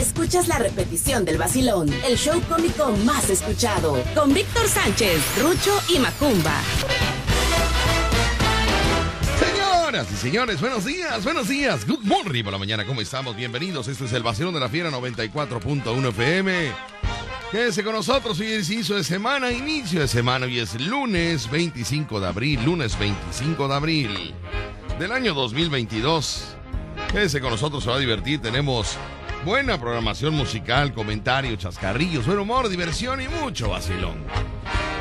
escuchas la repetición del vacilón, el show cómico más escuchado, con Víctor Sánchez, Rucho y Macumba. Señoras y señores, buenos días, buenos días. Good morning por la mañana, ¿cómo estamos? Bienvenidos. Esto es el vacilón de la fiera 94.1 FM. Quédese con nosotros, hoy es inicio de semana, inicio de semana, hoy es lunes 25 de abril, lunes 25 de abril del año 2022. Quédese con nosotros, se va a divertir, tenemos buena programación musical, comentario, chascarrillos, buen humor, diversión y mucho vacilón.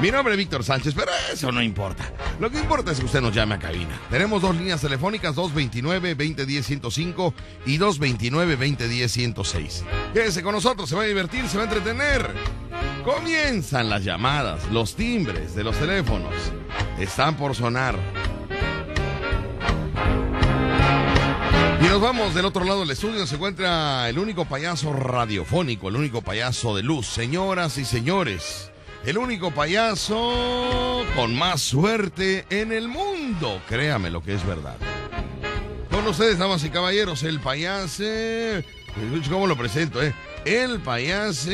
Mi nombre es Víctor Sánchez, pero eso no importa. Lo que importa es que usted nos llame a cabina. Tenemos dos líneas telefónicas, 229-2010-105 y 229-2010-106. Quédese con nosotros, se va a divertir, se va a entretener. Comienzan las llamadas, los timbres de los teléfonos. Están por sonar. Y nos vamos del otro lado del estudio. Se encuentra el único payaso radiofónico, el único payaso de luz. Señoras y señores, el único payaso con más suerte en el mundo. Créame lo que es verdad. Con ustedes, damas y caballeros, el payaso. ¿Cómo lo presento, eh? El payaso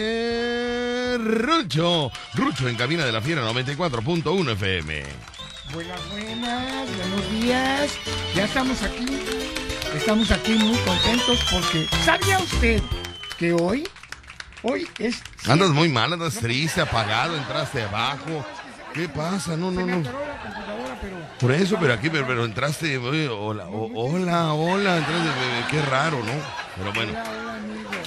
Rucho. Rucho en cabina de la fiera 94.1 FM. Buenas, buenas, buenos días. Ya estamos aquí. Estamos aquí muy contentos porque ¿sabía usted que hoy, hoy es... Andas muy mal, andas triste, apagado, entraste abajo. ¿Qué pasa? No, no, no. Por eso, pero aquí, pero, pero entraste, oye, hola, o- hola, hola, entraste, qué raro, ¿no? Pero bueno.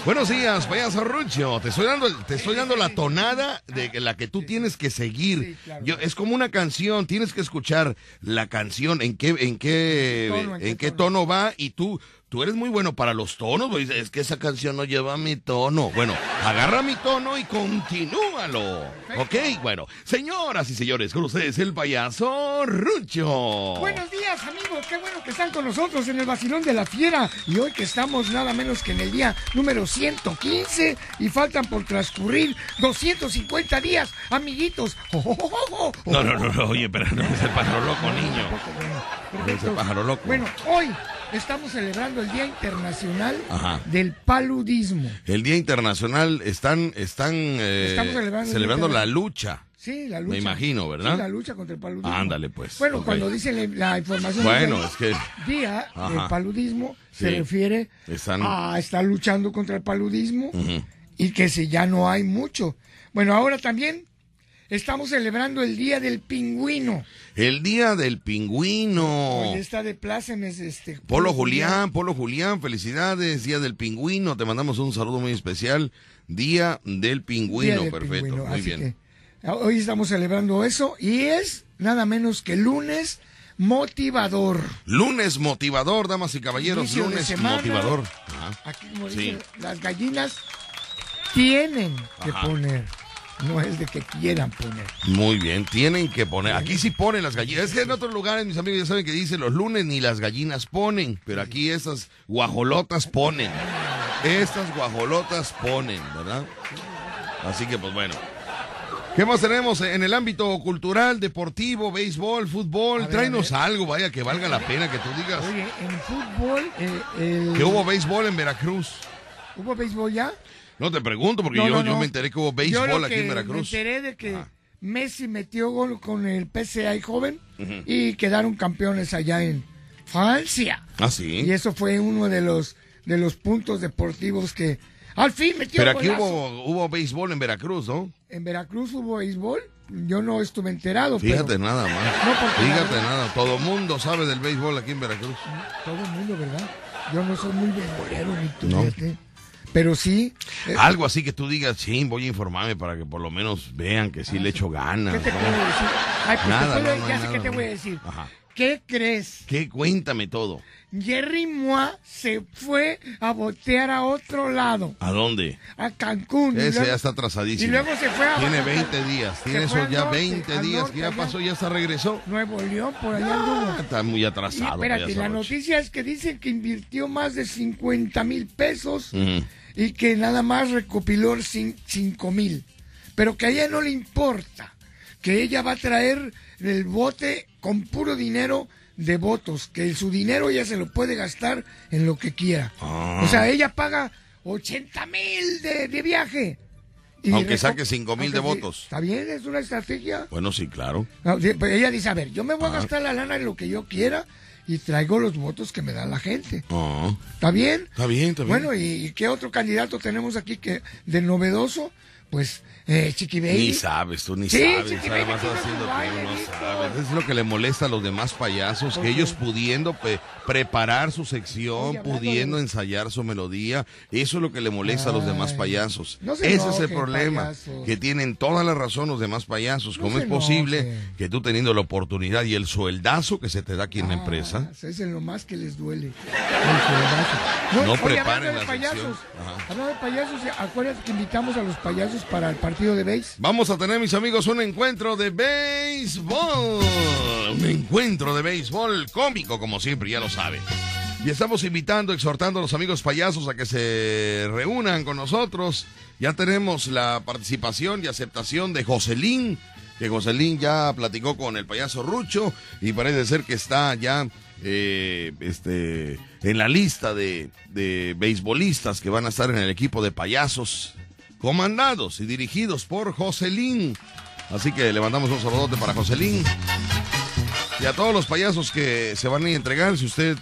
Buenos días, payaso Rucho. Te estoy dando, te estoy dando la tonada de la que tú tienes que seguir. Yo, es como una canción, tienes que escuchar la canción, en qué, en qué, en qué tono va y tú, tú eres muy bueno para los tonos. güey. Es que esa canción no lleva mi tono. Bueno, agarra mi tono y continúalo. Ok, bueno, señoras y señores, con ustedes el payaso Rucho. Buenos días, amigos. Qué bueno que están con nosotros en el vacilón de la fiera. Y hoy que estamos nada menos que en el día número 115 y faltan por transcurrir 250 días, amiguitos. No, no, no, no, oye, pero no es el pájaro loco, niño. No es el pájaro loco. Bueno, hoy estamos celebrando el Día Internacional Ajá. del Paludismo. El Día Internacional están, están eh, celebrando la lucha. Sí, la lucha. Me imagino, ¿verdad? Sí, la lucha contra el paludismo. Ándale, pues. Bueno, cuando dice la, información Bueno, es que día Ajá. del paludismo se refiere Están- a estar luchando contra el paludismo y que si ya no hay mucho. Bueno, ahora también estamos celebrando el Día del Pingüino. el Día del Pingüino. Hoy está de plácemes este Polo Julián, Polo Julián, felicidades, Día del Pingüino, te mandamos un saludo muy especial. Día del Día Pingüino, del perfecto, Pingüino. muy Así bien. que, hoy estamos celebrando eso y es nada menos que lunes motivador. Lunes motivador, damas y caballeros, Inicio lunes semana. motivador. Ajá. Aquí, como Sí. dicen, las gallinas tienen que poner, no es de que quieran poner. Muy bien, tienen que poner. Aquí sí ponen las gallinas. Es que en otros lugares, mis amigos ya saben que dicen los lunes ni las gallinas ponen, pero aquí estas guajolotas ponen. Estas guajolotas ponen, ¿verdad? Así que, pues bueno. ¿Qué más tenemos en el ámbito cultural, deportivo, béisbol, fútbol? Ver, Tráenos algo, vaya, que valga la pena que tú digas. Oye, en fútbol, eh, el- Que hubo béisbol en Veracruz. ¿hubo béisbol ya? No te pregunto, porque No, yo, no, yo no. me enteré que hubo Yo béisbol lo aquí que en Veracruz. Me enteré de que Ajá. Messi metió gol con el PCA joven y quedaron campeones allá en Francia. Ah, sí. Y eso fue uno de los de los puntos deportivos que al fin metió Pero aquí hubo, hubo béisbol en Veracruz, ¿no? En Veracruz hubo béisbol. Yo no estuve enterado, Fíjate pero nada más. No, Fíjate la- nada. Todo mundo sabe del béisbol aquí en Veracruz. todo el mundo, ¿verdad? Yo no soy muy beisbolero ni tú, No. fíjate. Pero sí, eh, Algo así que tú digas, sí, voy a informarme para que por lo menos vean que sí le echo ganas. ¿qué te puedo decir? Ay, pues Nada, te puedo- no, no, ya sé nada, qué te voy a decir. Ajá. ¿Qué crees? ¿Qué? Cuéntame todo. Jerry Moa se fue a botear a otro lado, ¿A dónde? a Cancún. y Ese luego- ya está y atrasadísimo. luego se fue a Tiene Baja- 20 días. Tiene se eso ya norte, 20 al días. norte, que ya pasó, ya hasta regresó. Nuevo León, por allá. Ah, está muy Y atrasado. espérate, payaso la noticia es que dicen que invirtió más de 50 mil pesos. Y que nada más recopiló 5 mil. Pero que a ella no le importa, que ella va a traer el bote con puro dinero de votos, que su dinero ella se lo puede gastar en lo que quiera. Ah. O sea, ella paga 80 mil de, de viaje. Y Aunque saque 5 mil de votos. Está bien, es una estrategia. Bueno, sí, claro. Pues ella dice, a ver, yo me voy a gastar la lana en lo que yo quiera y traigo los votos que me da la gente. Oh. ¿Está bien? Está bien, está bien. Bueno, ¿y qué otro candidato tenemos aquí que de novedoso? Pues eh, Chiqui Ni sabes, tú ni sabes. Además, haciendo no sabes. Es lo que le molesta a los demás payasos, que ellos pudiendo preparar su sección, pudiendo ensayar su melodía, eso es lo que le molesta a los demás payasos. Ese es el problema, que tienen toda la razón los demás payasos. ¿Cómo es posible que tú teniendo la oportunidad y el sueldazo que se te da aquí en la ah, empresa? Es lo más que les duele. No, preparen la payasos. Hablando de payasos, acuérdate que invitamos a los payasos para el partido Vamos a tener, mis amigos, un encuentro de béisbol. Un encuentro de béisbol cómico, como siempre, ya lo saben. Y estamos invitando, exhortando a los amigos payasos a que se reúnan con nosotros. Ya tenemos la participación y aceptación de Joselín, que Joselín ya platicó con el payaso Rucho y parece ser que está ya eh, este, en la lista de, de beisbolistas que van a estar en el equipo de payasos comandados y dirigidos por Joselín. Así que le mandamos un saludote para Joselín. Y a todos los payasos que se van a entregar, si usted,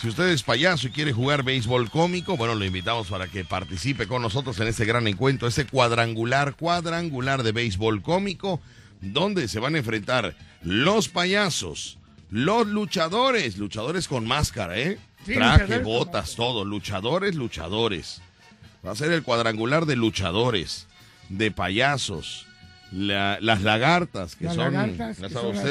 si usted es payaso y quiere jugar béisbol cómico, bueno, lo invitamos para que participe con nosotros en este gran encuentro, este cuadrangular, cuadrangular de béisbol cómico, donde se van a enfrentar los payasos, los luchadores, luchadores con máscara, ¿eh? Traje, botas, todo, luchadores, luchadores. Va a ser el cuadrangular de luchadores, de payasos, las lagartas, que son,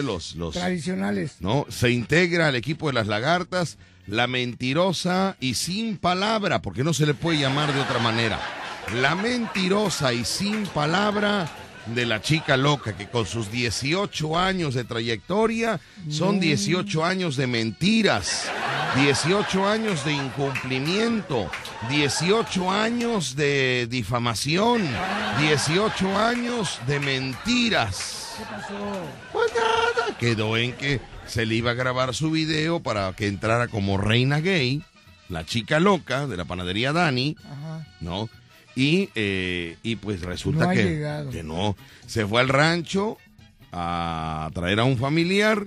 los, los, tradicionales. ¿no? Se integra al equipo de las lagartas la mentirosa y sin palabra, porque no se le puede llamar de otra manera. La mentirosa y sin palabra de la chica loca, que con sus 18 años de trayectoria son 18 años de mentiras, 18 años de incumplimiento, 18 años de difamación, 18 años de mentiras. ¿Qué pasó? Pues nada, quedó en que se le iba a grabar su video para que entrara como reina gay, la chica loca de la panadería Dani, ¿no? Y, eh, y pues resulta que, que no. Se fue al rancho a traer a un familiar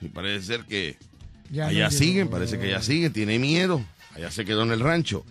y parece ser que allá siguen, parece que allá siguen, tiene miedo, allá se quedó en el rancho.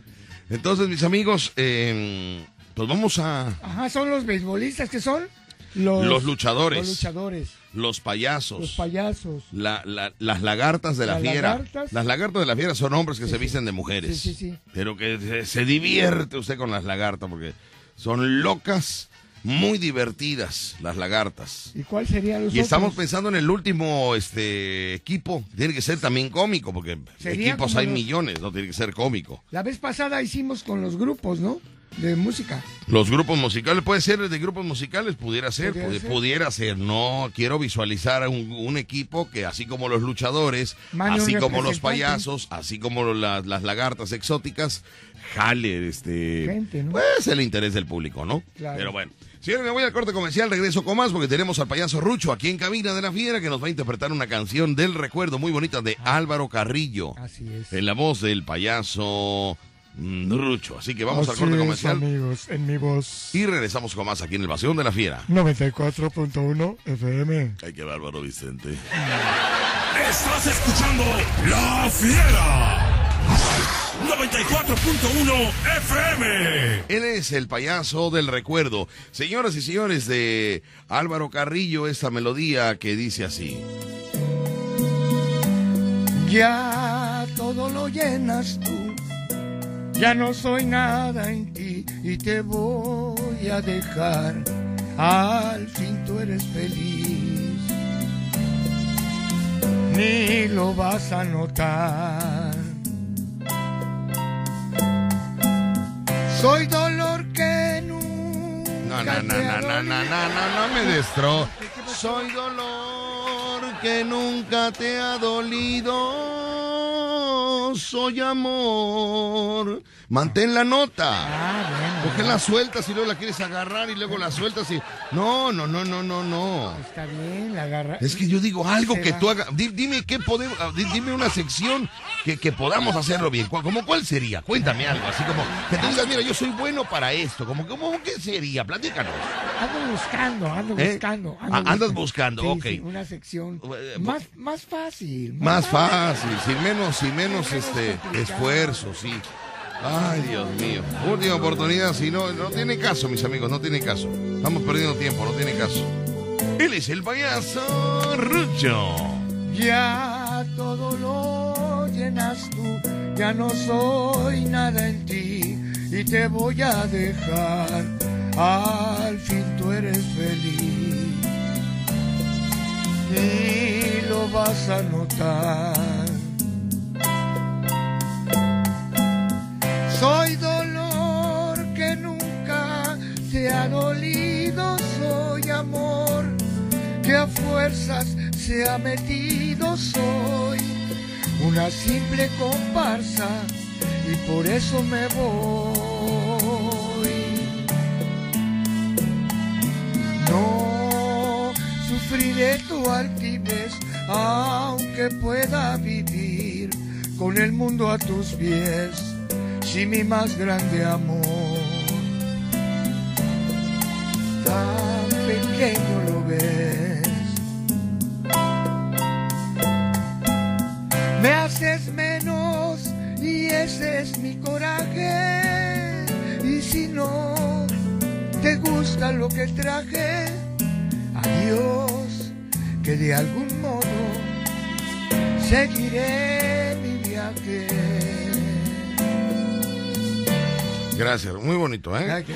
Entonces, mis amigos, eh, pues vamos a... Ajá, son los beisbolistas que son los, luchadores. Los luchadores. Los payasos. Los payasos. las lagartas de la fiera. Las lagartas de la fiera son hombres que se visten de mujeres. Sí, sí, sí. Pero que se, divierte usted con las lagartas porque son locas, muy divertidas las lagartas. ¿Y cuál sería los Y estamos pensando en el último este equipo. Tiene que ser también cómico porque equipos hay millones, no tiene que ser cómico. La vez pasada hicimos con los grupos, ¿no? de música. Los grupos musicales, puede ser de grupos musicales, pudiera ser, pudiera, ser? No quiero visualizar un, un, equipo que así como los luchadores, así como los payasos, así como las, lagartas exóticas, jale este pues el interés del público, ¿no? Pero bueno. Si me voy al corte comercial, regreso con más porque tenemos al payaso Rucho aquí en Cabina de la Fiera que nos va a interpretar una canción del recuerdo muy bonita de Álvaro Carrillo. Así es. En la voz del payaso Rucho. Así que vamos al corte comercial. amigos, en mi voz. Y regresamos con más aquí en el Vacío de la Fiera. 94.1 FM. Ay, qué bárbaro, Vicente. Estás escuchando La Fiera. 94.1 FM. Él es el payaso del recuerdo. Señoras y señores de Álvaro Carrillo, esta melodía que dice así. Ya todo lo llenas tú ya no soy nada en ti y te voy a dejar. Al fin tú eres feliz, ni lo vas a notar. Soy dolor que nunca. No, no, no, no, no, no, no, no, me destro. Soy dolor que nunca te ha dolido soy amor. Mantén la nota. Ah, bueno. ¿Por qué la sueltas y luego la quieres agarrar y luego la sueltas y... No, no, no, no, no, no. Está bien, la agarra. Es que yo digo algo que va. tú hagas. Di- Dime qué podemos, ah, di- dime una sección que, que podamos hacerlo bien. ¿Cuál- ¿Cómo cuál sería? Cuéntame algo, así como que tú digas, mira, yo soy bueno para esto. Como, como qué sería? Platícanos. Ando buscando, ando ¿Eh? buscando. Ah, andas buscando, Sí, ok. sí, una sección Eh, más, más fácil. Más fácil, sin menos, sin menos este esfuerzo, sí. Ay, Dios mío. Última oportunidad, si no, no tiene caso, mis amigos, no tiene caso. Estamos perdiendo tiempo, no tiene caso. Él es el payaso Rucho. Ya todo lo llenas tú, ya no soy nada en ti y te voy a dejar. Al fin tú eres feliz y lo vas a notar. Soy dolor que nunca te ha dolido, soy amor que a fuerzas se ha metido, soy una simple comparsa y por eso me voy. No sufriré tu altivez, aunque pueda vivir con el mundo a tus pies, si mi más grande amor tan pequeño lo ves. Me haces menos y ese es mi coraje. Y si no te gusta lo que traje, adiós, que de algún modo seguiré mi viaje. Gracias, muy bonito, ¿eh? Muy bonito.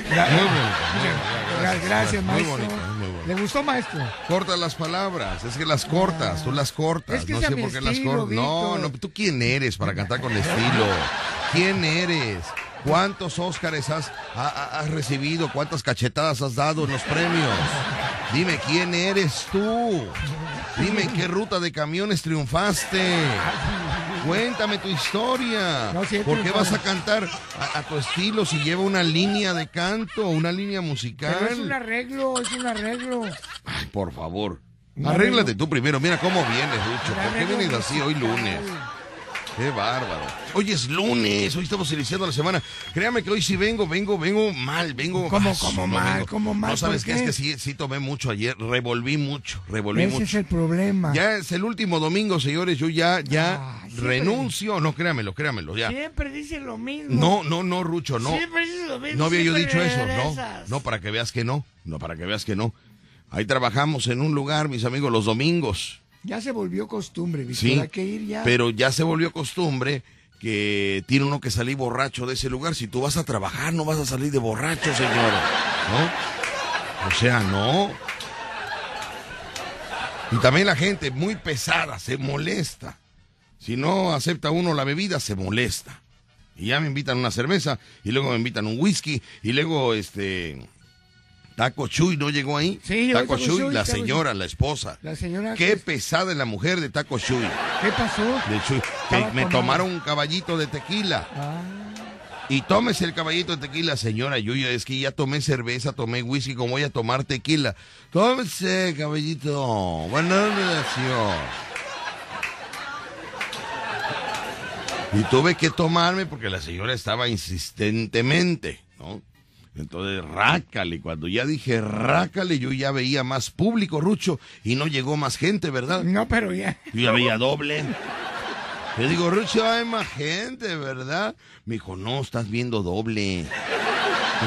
Gra- Gracias, Muy maestro. bonito, ¿eh? muy bonito. ¿Le gustó, maestro? Corta las palabras, es que las cortas, tú las cortas. Es que no sé por qué las cortas. No, no, ¿tú quién eres para cantar con estilo? ¿Quién eres? ¿Cuántos Óscares has, ha- ha- has recibido? ¿Cuántas cachetadas has dado en los premios? Dime, ¿quién eres tú? Dime, ¿en qué ruta de camiones triunfaste? Cuéntame tu historia. No, sí ¿Por qué vas a cantar a, a tu estilo si lleva una línea de canto, una línea musical? Pero es un arreglo, es un arreglo. Ay, por favor. Arréglate tú primero. Mira cómo vienes, Lucho. ¿Por qué vienes así hoy lunes? Qué bárbaro. Hoy es lunes, hoy estamos iniciando la semana. Créame que hoy sí vengo, vengo, vengo mal, vengo. ¿Cómo, Ah, cómo no, mal, vengo. cómo mal? No sabes ¿Por qué es que sí, sí tomé mucho ayer, revolví mucho, revolví Ese mucho. es el problema. Ya es el último domingo, señores. Yo ya, ya Ah, renuncio. No, créamelo, créamelo, ya. Siempre dice lo mismo. No, no, no, Rucho, no. Siempre dice lo mismo. No había yo dicho eso, no. No, para que veas que no. No, para que veas que no. Ahí trabajamos en un lugar, mis amigos, los domingos. Ya se volvió costumbre, Víctor. Sí. Hay que ir ya. Pero ya se volvió costumbre que tiene uno que salir borracho de ese lugar. Si tú vas a trabajar, no vas a salir de borracho, señor. ¿No? O sea, no. Y también la gente muy pesada, se molesta. Si no acepta uno la bebida, se molesta. Y ya me invitan una cerveza, y luego me invitan un whisky, y luego este. Taco Chuy no llegó ahí. Sí, Taco Taco Chuy, Chuy, la Taco señora, la esposa. La señora. Qué pesada es la mujer de Taco Chuy. ¿Qué pasó? De Chuy. Que me tomaron un caballito de tequila. Ah, Y tómese el caballito de tequila, señora. Yo ya es que ya tomé cerveza, tomé whisky, como voy a tomar tequila. Tómese, caballito. Buena relación. Y tuve que tomarme porque la señora estaba insistentemente, ¿no? Entonces, rácale. Cuando ya dije rácale, yo ya veía más público, Rucho, y no llegó más gente, ¿verdad? no, pero ya. Yo ya veía doble. Le digo, Rucho, hay más gente, ¿verdad? Me dijo, no, estás viendo doble.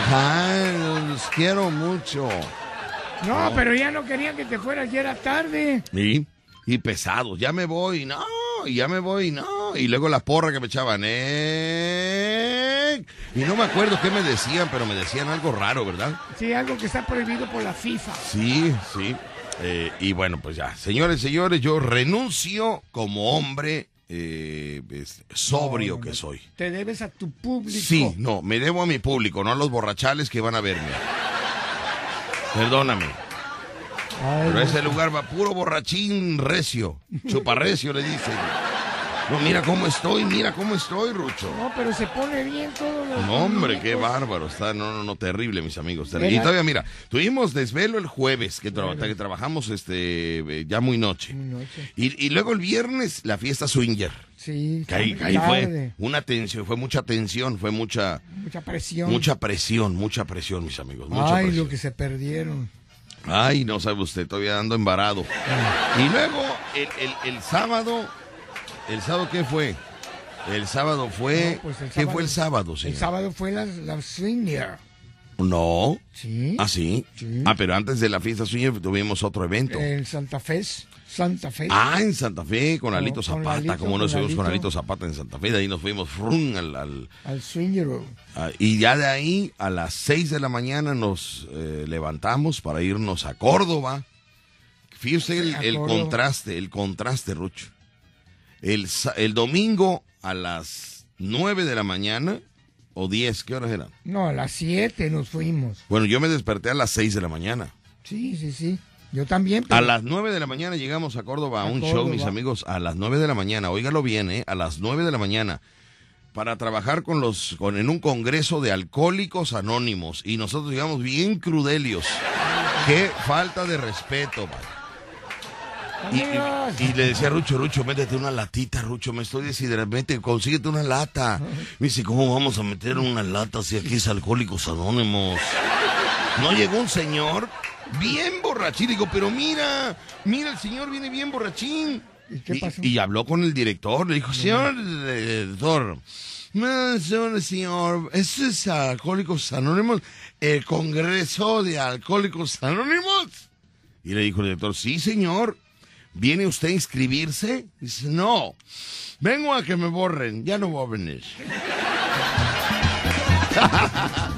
Ay, los quiero mucho. No, pero ya no querían que te fueras, ya era tarde. ¿Y? Y pesados, ya me voy, no, y ya me voy, no. Y luego la porra que me echaban, eh. Y no me acuerdo qué me decían, pero me decían algo raro, ¿verdad? Sí, algo que está prohibido por la FIFA. Sí, sí. Eh, y bueno, pues ya, señores, señores, yo renuncio como hombre eh, es- sobrio No, que soy. Te debes a tu público. Sí, no, me debo a mi público, no a los borrachales que van a verme. Perdóname, Ay, pero ese lugar va puro borrachín recio, chuparrecio le dicen. No, mira cómo estoy, mira cómo estoy, Rucho. No, pero se pone bien todo lo No, hombre, qué bárbaro. Está, no, no, no, terrible, mis amigos. terrible. Y todavía, mira, tuvimos desvelo el jueves, que, tra- que trabajamos este eh, ya muy noche. Muy noche. Y, y luego el viernes, la fiesta swinger. Sí, Que ahí, fue una tensión, fue mucha tensión, fue mucha, Mucha presión. mucha presión, mucha presión, mis amigos. Mucha Ay, presión. lo que se perdieron. Ay, no sabe usted, todavía ando embarado. Y luego, el, el- el sábado, ¿el sábado qué fue? El sábado fue, No, pues el ¿qué sábado- fue el sábado, señor? El sábado fue la, la swinger. No. Sí. ¿Ah, sí? Sí. Ah, pero antes de la fiesta swinger tuvimos otro evento. En Santa Fe. Santa Fe. Ah, en Santa Fe, con Alito con Zapata, como no con estuvimos con. Alito Zapata en Santa Fe, de ahí nos fuimos frum, al, al- Al swinger. y ya de ahí a las 6 de la mañana nos eh, levantamos para irnos a Córdoba. Fíjese el, el contraste, el contraste, Rucho. El, el domingo a las 9 de la mañana, o 10, ¿qué horas eran? No, a las 7 nos fuimos. Bueno, yo me desperté a las 6 de la mañana. Sí, sí, sí. Yo también. pero- A las 9 de la mañana llegamos a Córdoba a, A un show, mis amigos, a las 9 de la mañana. Óigalo bien, ¿eh? A las 9 de la mañana. Para trabajar con los, con, en un congreso de alcohólicos anónimos. Y nosotros llegamos bien crudelios. Qué falta de respeto, man. Y, y- y le decía a Rucho, Rucho, métete una latita, Rucho, me estoy deshidratando, consíguete una lata. Me dice, ¿cómo vamos a meter una lata si aquí es Alcohólicos Anónimos? No llegó un señor bien borrachín, digo, pero mira, mira, el señor viene bien borrachín. ¿Y qué pasó? y habló con el director, le dijo, señor director, no, señor, señor, ¿eso es Alcohólicos Anónimos? ¿El Congreso de Alcohólicos Anónimos? Y le dijo el director, sí, señor. ¿Viene usted a inscribirse? Dice, no. Vengo a que me borren. Ya no voy a venir.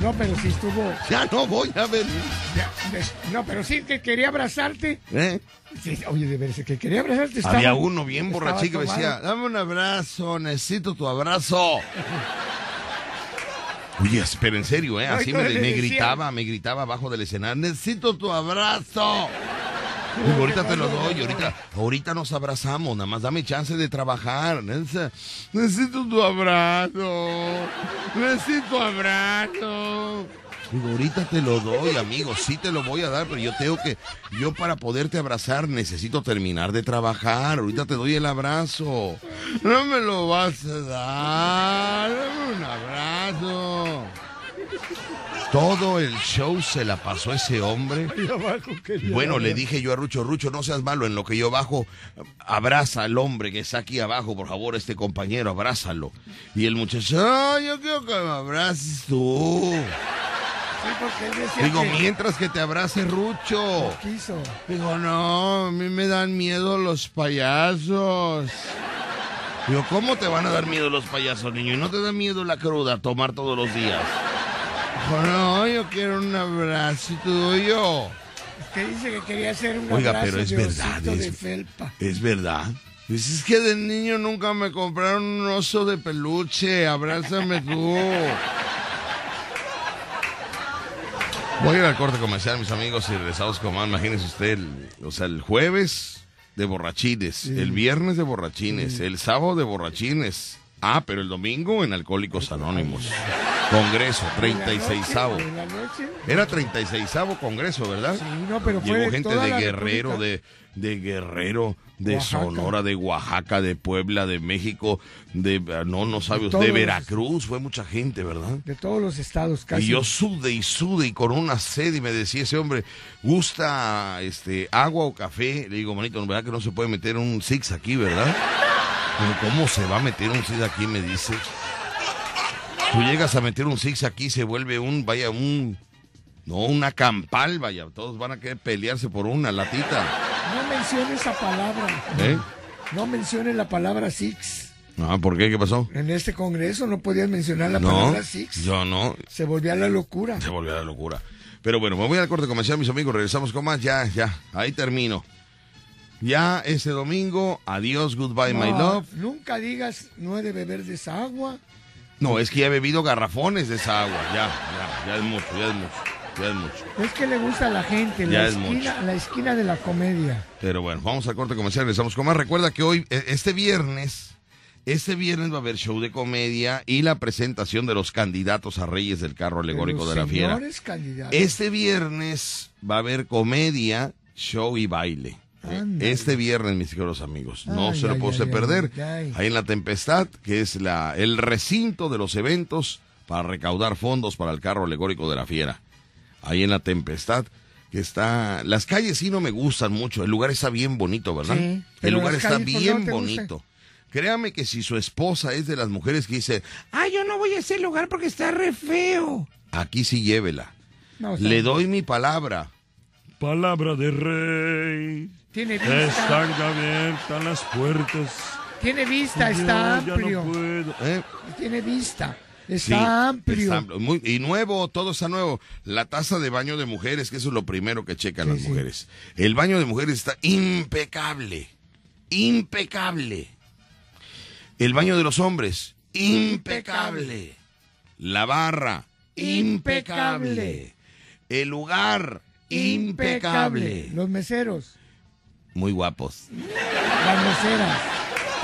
No, pero sí estuvo. Ya no voy a venir. ya, No, pero sí que quería abrazarte. ¿Eh? Sí, oye, de veras, que quería abrazarte. estaba- Había uno bien borrachín que decía, dame un abrazo, necesito tu abrazo. Oye, pero en serio, ¿eh? Así me, ¿cómo le me gritaba, me gritaba abajo del escenario, necesito tu abrazo. Digo, ahorita te lo doy, ahorita, ahorita nos abrazamos, nada más dame chance de trabajar. Necesito, necesito tu abrazo, necesito abrazo. Digo, ahorita te lo doy, amigo, sí te lo voy a dar, pero yo tengo que, yo para poderte abrazar necesito terminar de trabajar, ahorita te doy el abrazo. No me lo vas a dar, dame un abrazo. Todo el show se la pasó ese hombre. Bueno, le dije yo a Rucho, Rucho, no seas malo, en lo que yo bajo, abraza al hombre que está aquí abajo, por favor, este compañero, abrázalo. Y el muchacho, "Ay, yo quiero que me abraces tú. Sí, Digo, que mientras que te abrace Rucho. quiso. Digo, no, a mí me dan miedo los payasos. Digo, ¿cómo te van a dar miedo los payasos, niño? ¿Y no te da miedo la cruda tomar todos los días? Dijo, no, yo quiero un abrazo tuyo. Que dice que quería hacer un Oiga, abrazo pero es de verdad, de es- felpa. Es verdad. Dice, es que de niño nunca me compraron un oso de peluche. Abrázame tú. Voy a ir al corte comercial, mis amigos, y regresamos con más. Imagínese usted, el- o sea, el jueves de borrachines, el viernes de borrachines, el sábado de borrachines. Ah, pero el domingo en Alcohólicos Anónimos. Congreso, 36avo. ¿En la noche? Era 36avo congreso, ¿verdad? Sí, no, pero fue Llegó de gente de Guerrero, de, de Guerrero, de Oaxaca. Sonora, de Oaxaca, de Puebla, de México, de, no, no sabe De Veracruz, fue mucha gente, ¿verdad? De todos los estados casi. Y yo sude y sude y con una sed y me decía ese hombre, ¿gusta este agua o café? Le digo, manito, ¿verdad que no se puede meter un six aquí, verdad? Pero ¿Cómo se va a meter un six aquí? Me dice. Tú llegas a meter un six aquí, se vuelve un, vaya, un, no, una campal, vaya, todos van a querer pelearse por una latita. No mencione esa palabra. ¿Eh? No mencione la palabra six. Ah, ¿por qué? ¿Qué pasó? En este congreso no podías mencionar la No, palabra six. yo no, Se volvía la locura. se volvió la locura. Pero bueno, me voy al corte comercial, mis amigos. Regresamos con más. Ya, ya. Ahí termino. Ya ese domingo, adiós, goodbye, my love. Nunca digas no he de beber de esa agua. No, es que ya he bebido garrafones de esa agua. Ya, ya, ya es mucho, ya es mucho, ya es mucho. Es que le gusta a la gente, Ya la es esquina, la esquina de la comedia. Pero bueno, vamos al corte comercial. Regresamos con más. Recuerda que hoy, eh, este viernes, Este viernes va a haber show de comedia y la presentación de los candidatos a Reyes del Carro Alegórico Los de la Fiera. candidatos. Este viernes va a haber comedia, show y baile. ¿Eh? Este viernes, mis queridos amigos, no Ay, se lo ay, puede ay, perder. ay, ay. Ahí en La Tempestad, que es la, el recinto de los eventos para recaudar fondos para el carro alegórico de la fiera. Ahí en La Tempestad, que está... Las calles sí no me gustan mucho, el lugar está bien bonito, ¿verdad? Sí, el lugar está calles, ¿por qué no bien gusta? bonito. Créame que si su esposa es de las mujeres que dice, ah, yo no voy a ese lugar porque está re feo. Aquí sí llévela. No, Le doy mi palabra. Palabra de rey. Tiene vista, Están abiertas las puertas. tiene vista, está amplio. no puedo. ¿eh? Tiene vista, Sí, está amplio. está amplio. Muy- y nuevo, todo está nuevo. La taza de baño de mujeres, que eso es lo primero que checan Sí, las sí. mujeres. El baño de mujeres está impecable. Impecable. El baño de los hombres, impecable. La barra. Impecable. El lugar, impecable. Los meseros, Muy guapos. las meseras,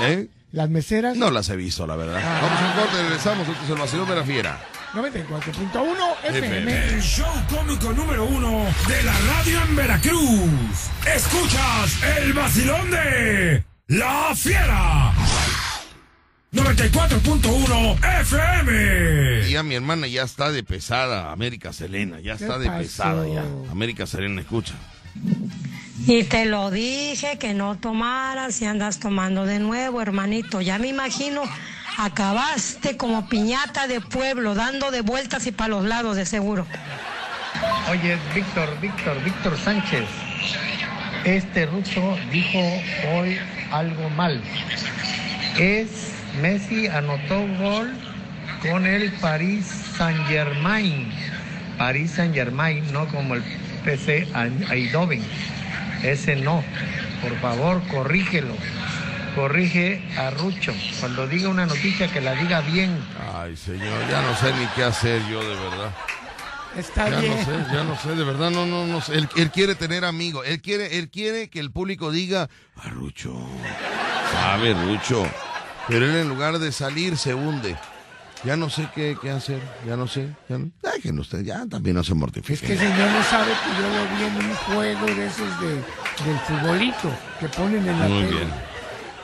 ¿Eh? las meseras. No las he visto, la verdad. Ah. Vamos a un corte, regresamos. Esto es el vacilón de la fiera. 94.1 FM. El show cómico número uno de la radio en Veracruz. Escuchas el vacilón de La Fiera. 94.1 FM. Ya mi hermana ya está de pesada, América Selena, ya ¿Qué está de pasó? pesada ya. América Selena, escucha. Y te lo dije que no tomaras y andas tomando de nuevo, hermanito. Ya me imagino, acabaste como piñata de pueblo, dando de vueltas y para los lados, de seguro. Oye, Víctor, Víctor, Víctor Sánchez. Este ruso dijo hoy algo mal. Es Messi anotó gol con el Paris Saint Germain. Paris Saint Germain, no como el PC Eindhoven. Ese no. Por favor, corrígelo. Corrige a Rucho. Cuando diga una noticia que la diga bien. Ay, señor, ya no sé ni qué hacer yo, de verdad. Está Ya bien. no sé, ya no sé, de verdad, no, no, no sé. Él, él quiere tener amigos, él quiere, él quiere que el público diga, a Rucho, sabe Rucho. Pero él en lugar de salir se hunde. Ya no sé qué, qué hacer, ya no sé. Ya no, dejen usted, ya también no se Es mortifiquen. que el señor no sabe que yo lo vi en un juego de esos de, del futbolito que ponen en la Muy tele. bien.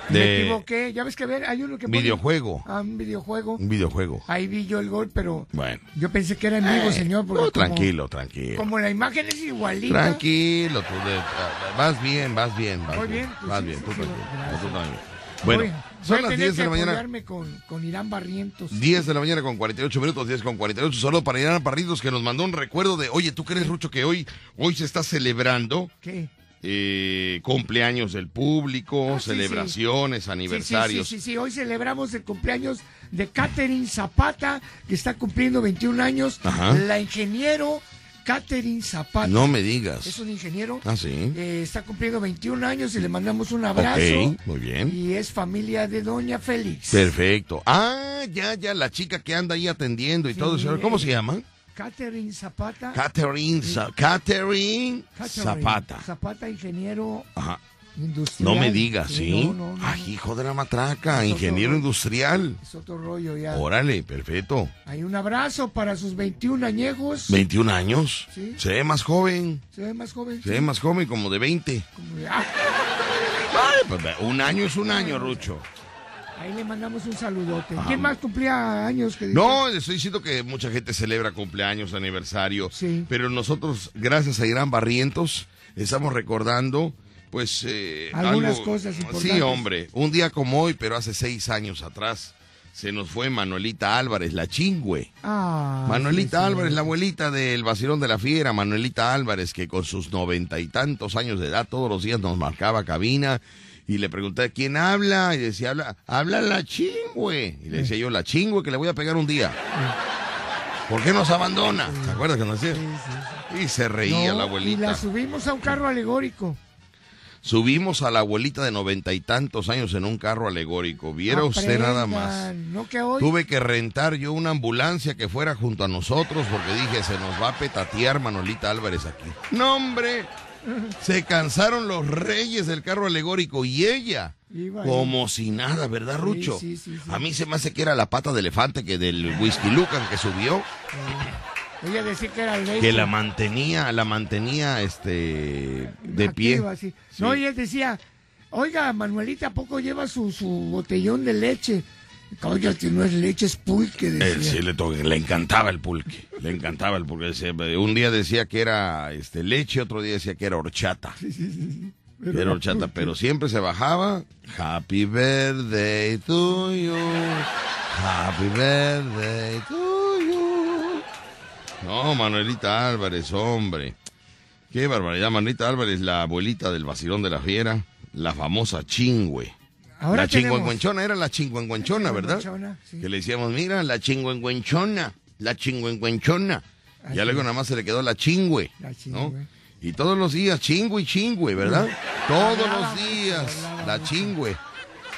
Me De equivoqué. Ya ves que ver, hay uno que pone- videojuego, Ah, un videojuego. un videojuego. Ahí vi yo el gol, pero Bueno. yo pensé que era en vivo, señor. porque No, como- tranquilo, tranquilo. Como la imagen es igualita. Tranquilo, tú de- vas bien, vas bien, vas Voy bien, bien, pues vas sí, bien, sí, tú sí, Bueno, son las tener 10 de la mañana. Con, con Irán Barrientos. 10 de la mañana con 48 minutos, 10 con 48. Saludo para Irán Parridos que nos mandó un recuerdo de, oye, ¿tú crees, Rucho, que hoy, hoy se está celebrando ¿Qué? eh, cumpleaños del público, Ah, sí, celebraciones, Sí, aniversarios? Sí, sí, sí, sí, hoy celebramos el cumpleaños de Catherine Zapata, que está cumpliendo 21 años. Ajá. La ingeniero Catherine Zapata. No me digas. Es un ingeniero. Ah, sí. Eh, está cumpliendo 21 años y le mandamos un abrazo. Ok, muy bien. Y es familia de Doña Félix. Perfecto. Ah, ya, ya, la chica que anda ahí atendiendo y Sí. todo eso. ¿Cómo se llama? Catherine Zapata. Catherine, Catherine Catherine Zapata. Zapata, ingeniero Ajá. Industrial. No me digas, ¿sí? No, no, no, Ay, hijo de la matraca, Es ingeniero industrial. Es otro rollo ya. Órale, perfecto. Hay un abrazo para sus 21 añejos. 21 años. Sí. Se ve más joven. Se ve más joven. Se ve más joven, como de 20. Como de- ah, Ay, pues, un año es un año, Rucho. ahí le mandamos un saludote. ¿Quién más cumplía años? Que No, estoy diciendo que mucha gente celebra cumpleaños, aniversario. Sí. Pero nosotros, gracias a Irán Barrientos, estamos recordando, pues. eh, Algunas algo- cosas importantes. Sí, hombre. Un día como hoy, pero hace seis años atrás, se nos fue Manuelita Álvarez, la chingüe. Ah, Manuelita sí, sí. Álvarez, la abuelita del vacilón de la fiera, Manuelita Álvarez, que con sus noventa y tantos años de edad todos los días nos marcaba cabina y le pregunté, ¿quién habla? Y decía, habla, habla la chingüe. Y le decía yo, la chingüe que le voy a pegar un día. ¿Por qué nos abandona? ¿Te acuerdas que nos decía? Y se reía No, la Y abuelita. la subimos a un carro alegórico. Subimos a la abuelita de noventa y tantos años en un carro alegórico. Viera usted nada más. No que hoy. Tuve que rentar yo una ambulancia que fuera junto a nosotros porque dije, se nos va a petatear Manolita Álvarez aquí. No, hombre. Se cansaron los reyes del carro alegórico y ella Iba ahí. como si nada, ¿verdad, Rucho? sí, sí, sí. A mí se me hace que era la pata de elefante que del Whisky Lucan que subió, Ella decía que era leche. que la mantenía, la mantenía este de pie. Activa, sí. No, y él decía, oiga, Manuelita, ¿a poco lleva su, su botellón de leche? Oiga, que no es leche, es pulque, Él decía. sí le, to- le encantaba el pulque, le encantaba el pulque. Decía- Un día decía que era este leche, otro día decía que era horchata. Que era horchata, pero siempre se bajaba. Happy birthday to you. Happy birthday to you. No, Manuelita Álvarez, hombre. Qué barbaridad, Manuelita Álvarez, la abuelita del vacilón de la fiera, la famosa chingüe. Ahora la chingüengüenchona, era la chingüengüenchona, ¿verdad? Sí. Que le decíamos, mira, la chingüengüenchona, la chingüengüenchona. Ya luego nada más se le quedó la chingüe, La ¿no? chingüe. Y todos los días, chingüe y chingüe, ¿verdad? Todos los días, la chingüe,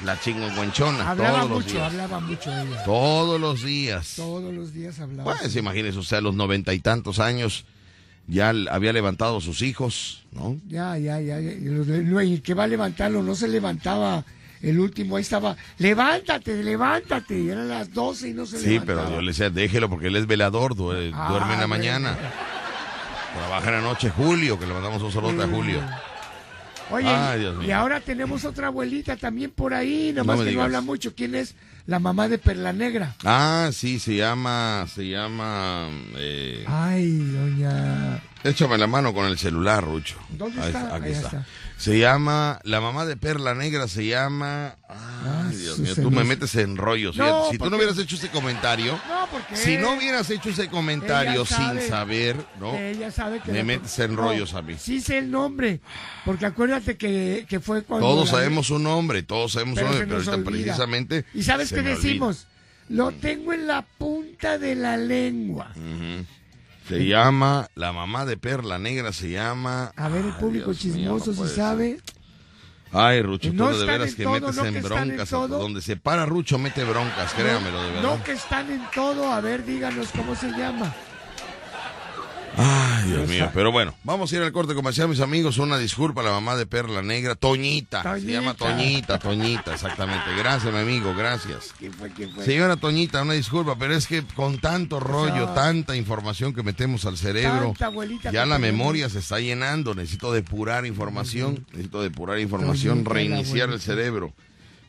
la chingüengüenchona, Hablaba todos los días. hablaba mucho ella. Todos los días. Todos los días hablaba. Pues imagínese usted a los noventa y tantos años, ya había levantado a sus hijos, ¿no? Ya, ya, ya. el que va a levantarlo no se levantaba el último. Ahí estaba, levántate, levántate. Y eran las 12 y no se Sí, levantaba. pero yo le decía, déjelo porque él es velador, du- duerme en la Ah, mañana. Trabaja en la noche Julio, que le mandamos un saludo a Julio. Oye, Ay, y ahora tenemos otra abuelita también por ahí, nada No más me que digas. no habla mucho. ¿Quién es? La mamá de Perla Negra. Ah, sí, se llama, se llama, eh, Ay, doña. échame la mano con el celular, Rucho. ¿Dónde Ahí está? Aquí Ahí está. está. Se llama, la mamá de Perla Negra se llama, ay, Dios mío, tú me metes en rollos. No, si tú no hubieras hecho ese comentario, No, porque. si no hubieras hecho ese comentario sabe. sin saber, ¿no? Ella sabe que. Me la- metes en No, rollos a mí. Sí sé el nombre. Porque acuérdate que, que fue cuando. Todos la- sabemos su nombre, todos sabemos Pero se nombre, pero ahorita olvida. precisamente. ¿Y sabes qué olvida. decimos? Lo tengo en la punta de la lengua. Se llama, la mamá de Perla Negra se llama. A ver, el público Dios mío, chismoso no si sabe. Ay, Rucho, No tú de veras que todo, metes no en que están en broncas. Donde se para Rucho, mete broncas, créamelo, de verdad. No que están en todo. A ver, díganos cómo se llama. Ay, Dios mío. Pero bueno, vamos a ir al corte comercial, mis amigos. Una disculpa a la mamá de Perla Negra, Toñita. Se llama Toñita, Toñita, exactamente. Gracias, mi amigo, gracias. Señora Toñita, una disculpa, pero es que con tanto rollo, No. tanta información que metemos al cerebro, ya la memoria se está llenando. Necesito depurar información, necesito depurar información, Toñita, reiniciar el cerebro.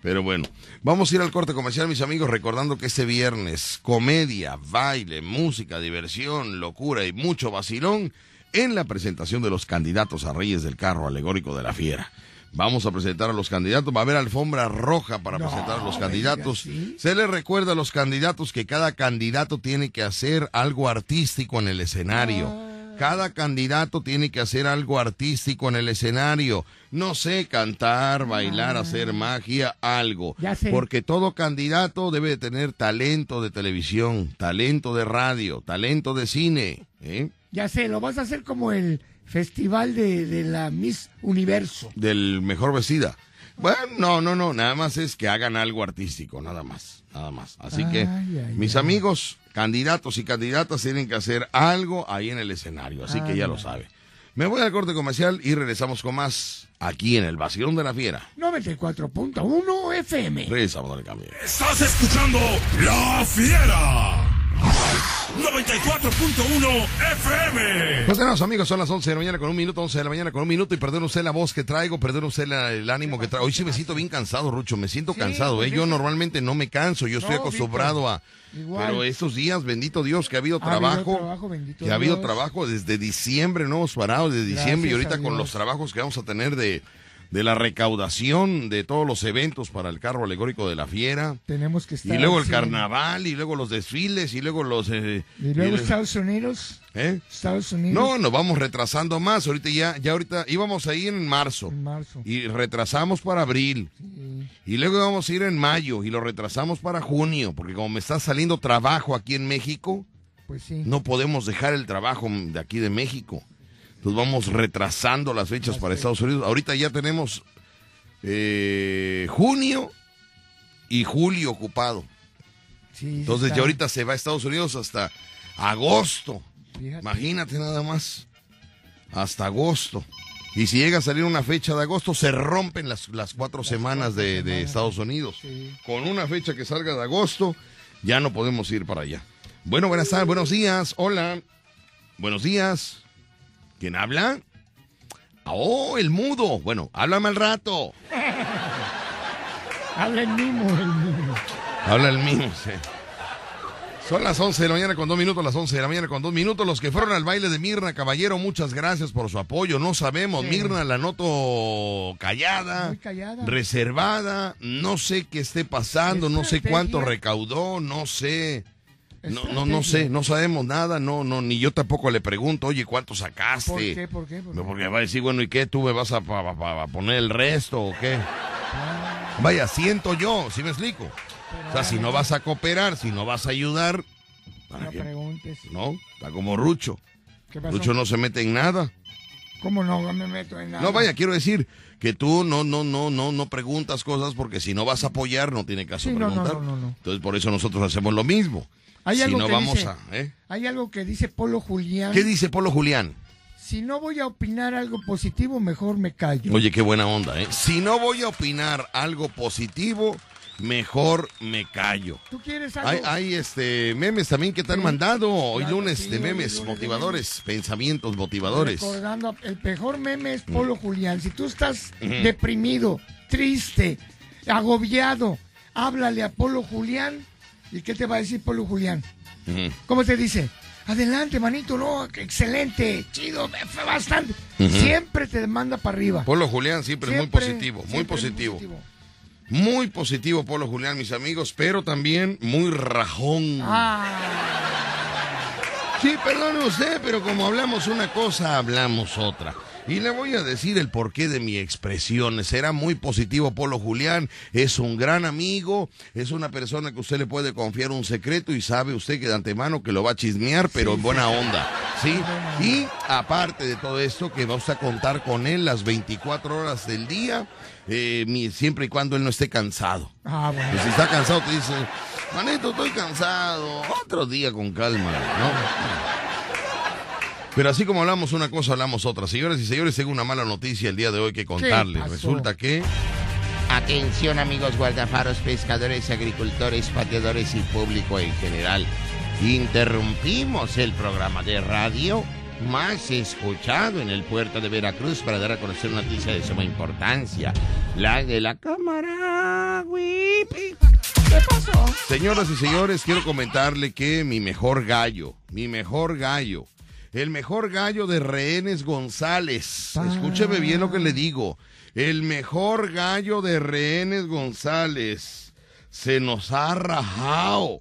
Pero bueno, vamos a ir al corte comercial, mis amigos, recordando que este viernes, comedia, baile, música, diversión, locura y mucho vacilón en la presentación de los candidatos a Reyes del Carro Alegórico de la Fiera. Vamos a presentar a los candidatos, va a haber alfombra roja para No, presentar a los candidatos. Se les recuerda a los candidatos que cada candidato tiene que hacer algo artístico en el escenario. Ah. Cada candidato tiene que hacer algo artístico en el escenario. No sé, cantar, bailar, hacer magia, algo. Ah. Ya sé. Porque todo candidato debe de tener talento de televisión, talento de radio, talento de cine. ¿eh? Ya sé, lo vas a hacer como el festival de, de la Miss Universo. Del mejor vestida. Bueno, no, no, no, nada más es que hagan algo artístico, nada más, nada más. Así que, ay, mis ay. amigos, candidatos y candidatas tienen que hacer algo ahí en el escenario, así que ya lo sabe. Me voy al corte comercial y regresamos con más aquí en el Vacilón de la Fiera. 94.1 FM. Regresamos al cambio. Estás escuchando La Fiera. 94.1 FM. Pues tenemos amigos, son las 11 de la mañana con un minuto, 11 de la mañana con un minuto y perdón usted la voz que traigo, perdón usted la- el ánimo que traigo. Hoy sí me siento bien cansado, Rucho, me siento Sí, cansado, pues ¿eh? Yo eso- normalmente no me canso, yo estoy No, acostumbrado a... Igual. Pero estos días, bendito Dios, que ha habido Ha habido trabajo, bendito que ha habido Dios. trabajo desde diciembre, no hemos parado desde diciembre y ahorita con los trabajos que vamos a tener de, de la recaudación de todos los eventos para el carro alegórico de la fiera. Tenemos que estar. Y luego el sí. carnaval, y luego los desfiles, y luego los... eh, Y luego y- Estados Unidos. ¿eh? Estados Unidos. No, nos vamos retrasando más. Ahorita ya, ya ahorita íbamos a ir en marzo. En marzo. Y retrasamos para abril. Y luego íbamos a ir en mayo y lo retrasamos para junio. Porque como me está saliendo trabajo aquí en México, Pues sí. no podemos dejar el trabajo de aquí de México. Entonces vamos retrasando las fechas para Estados Unidos. Ahorita ya tenemos eh, junio y julio ocupado. Sí, Entonces está- ya ahorita se va a Estados Unidos hasta agosto. Fíjate. Imagínate nada más. Hasta agosto. Y si llega a salir una fecha de agosto, se rompen las, las cuatro semanas de, de Estados Unidos. Con una fecha que salga de agosto, ya no podemos ir para allá. Bueno, buenas tardes, buenos días, hola. Buenos días. ¿Quién habla? Oh, el mudo. Bueno, háblame al rato. Habla el mismo, el mismo. Habla el mismo, sí. Son las 11 de la mañana con dos minutos, las 11 de la mañana con dos minutos. Los que fueron al baile de Mirna, caballero, muchas gracias por su apoyo. No sabemos, Sí. Mirna la noto callada, Muy callada. reservada. No sé qué esté pasando, no sé Estrategia. cuánto recaudó, no sé. No, no, no sé, no sabemos nada, no, no, ni yo tampoco le pregunto, oye, ¿cuánto sacaste? ¿Por qué? ¿Por qué? ¿Por qué? Porque va a decir, bueno, ¿y qué? ¿Tú me vas a, pa- pa- a poner el resto o qué? Ah. Vaya, siento yo, ¿sí me explico? O sea, si no vas a cooperar, si no vas a ayudar, ¿para No qué? preguntes. No, está como Rucho. ¿Qué pasó? Rucho no se mete en nada. ¿Cómo no No me meto en nada? No, vaya, quiero decir que tú no, no, no, no, no preguntas cosas porque si no vas a apoyar no tiene caso Sí, preguntar. no, no, no. Entonces por eso nosotros hacemos lo mismo. Hay si algo no que vamos dice- a, ¿eh? Hay algo que dice Polo Julián. ¿Qué dice Polo Julián? Si no voy a opinar algo positivo, mejor me callo. Oye, qué buena onda, ¿eh? Si no voy a opinar algo positivo, mejor me callo. ¿Tú quieres algo? Hay, hay este memes también que te han mandado hoy Claro, lunes sí, de memes lunes de motivadores, pensamientos motivadores. Recordando, el mejor meme es Polo Julián. Si tú estás deprimido, triste, agobiado, háblale a Polo Julián. ¿Y qué te va a decir Polo Julián? ¿Cómo te dice? Adelante, manito, no, excelente, chido, fue bastante. Siempre te manda para arriba. Polo Julián siempre, es muy positivo, muy positivo. Muy positivo Polo Julián, mis amigos, pero también muy rajón. Sí, perdone usted, pero como hablamos una cosa, hablamos otra. Y le voy a decir el porqué de mi expresión. Será muy positivo Polo Julián, es un gran amigo, es una persona que usted le puede confiar un secreto y sabe usted que de antemano que lo va a chismear, pero en buena onda. ¿Sí? Y aparte de todo esto, que va usted a contar con él las 24 horas del día, eh, siempre y cuando él no esté cansado. Ah, bueno. Pues si está cansado, te dice, manito, estoy cansado, otro día con calma, ¿no? Pero así como hablamos una cosa, hablamos otra. Señoras y señores, tengo una mala noticia el día de hoy que contarles. Resulta que... Atención amigos guardafaros, pescadores, agricultores, pateadores y público en general. Interrumpimos el programa de radio más escuchado en el puerto de Veracruz para dar a conocer una noticia de suma importancia. La de la cámara. ¿Qué pasó? Señoras y señores, quiero comentarle que mi mejor gallo, mi mejor gallo, el mejor gallo de Rehenes González. Escúcheme bien lo que le digo. El mejor gallo de Rehenes González se nos ha rajado.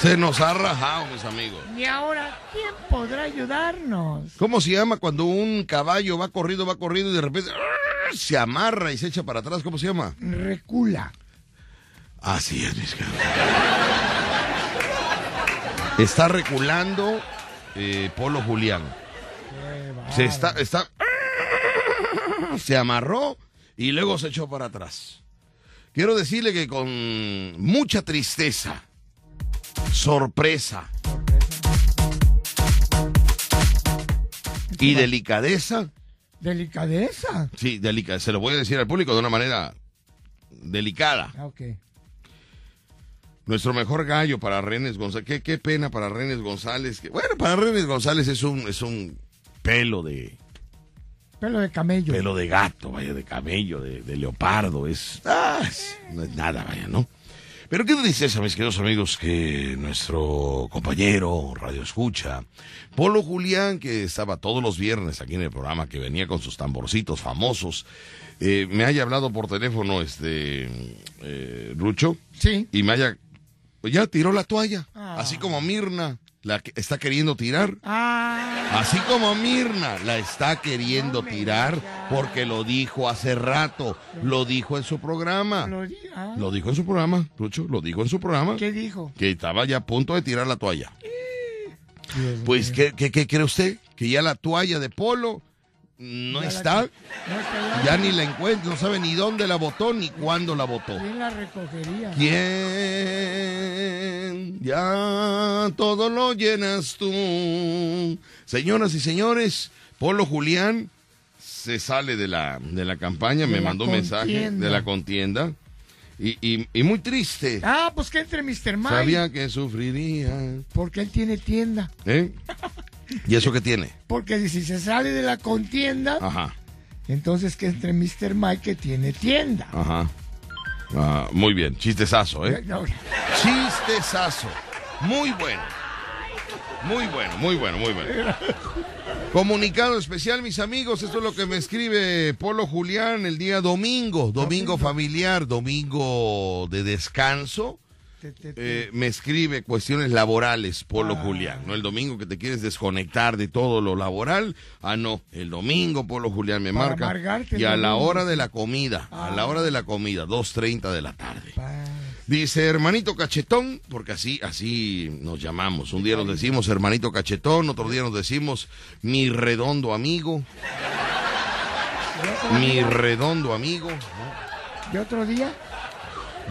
Se nos ha rajado, mis amigos. Y ahora, ¿quién podrá ayudarnos? ¿Cómo se llama cuando un caballo va corrido, va corrido y de repente se amarra y se echa para atrás? ¿Cómo se llama? Recula. Así es, mis caros. Está reculando eh, Polo Julián. Se está, está, se amarró y luego se echó para atrás. Quiero decirle que con mucha tristeza, sorpresa y delicadeza, Delicadeza. sí, delica, se lo voy a decir al público de una manera delicada. Ah, ok. Nuestro mejor gallo para Renes González. Qué, qué pena para Renes González. que- bueno, para Renes González es un, es un pelo de Pelo de camello. pelo de gato, vaya, de camello, de, de leopardo. Es, ah, es- no es nada, vaya, ¿no? Pero qué tristeza, mis queridos amigos, que nuestro compañero Radio Escucha, Polo Julián, que estaba todos los viernes aquí en el programa, que venía con sus tamborcitos famosos, eh, me haya hablado por teléfono, este, eh, Rucho. Sí. Y me haya, pues ya tiró la toalla, Ah. así como Mirna la que está queriendo tirar. Ah, Así como Mirna la está queriendo tirar porque lo dijo hace rato, lo dijo en su programa. lo di- ah. Lo dijo en su programa, Lucho, lo dijo en su programa. ¿Qué dijo? Que estaba ya a punto de tirar la toalla. Pues, ¿qué, qué, qué cree usted? Que ya la toalla de Polo no Ya está, que- No está ya ni la encuentra, no sabe ni dónde la votó ni cuándo la votó. ¿Quién la recogería? ¿Quién ya todo lo llenas tú. Señoras y señores, Polo Julián se sale de la, de la campaña, De me la mandó un mensaje de la contienda. Y, y- y muy triste. Ah, pues que entre Mr. Mike. Sabía que sufriría. Porque él tiene tienda. ¿Eh? ¿Y eso qué tiene? Porque si se sale de la contienda, Ajá, entonces que entre Mr. Mike que tiene tienda. ajá. Ah, muy bien, chistezazo, ¿eh? No, Chistezazo. Muy bueno. Muy bueno, muy bueno, muy bueno. Comunicado especial, mis amigos. Esto es lo que me escribe Polo Julián el día domingo. Domingo familiar, domingo de descanso. Eh, me escribe cuestiones laborales, Polo Ah. Julián. ¿no? El domingo que te quieres desconectar de todo lo laboral. Ah, no. El domingo, Polo Julián me Para marca. Y a la hora de la comida. A la Ah. hora de la comida, 2.30 de la tarde. Pa- Dice hermanito cachetón, porque así, así nos llamamos. Un día nos decimos hermanito cachetón, otro día nos decimos mi redondo amigo, mi redondo amigo. ¿no? ¿Y otro día?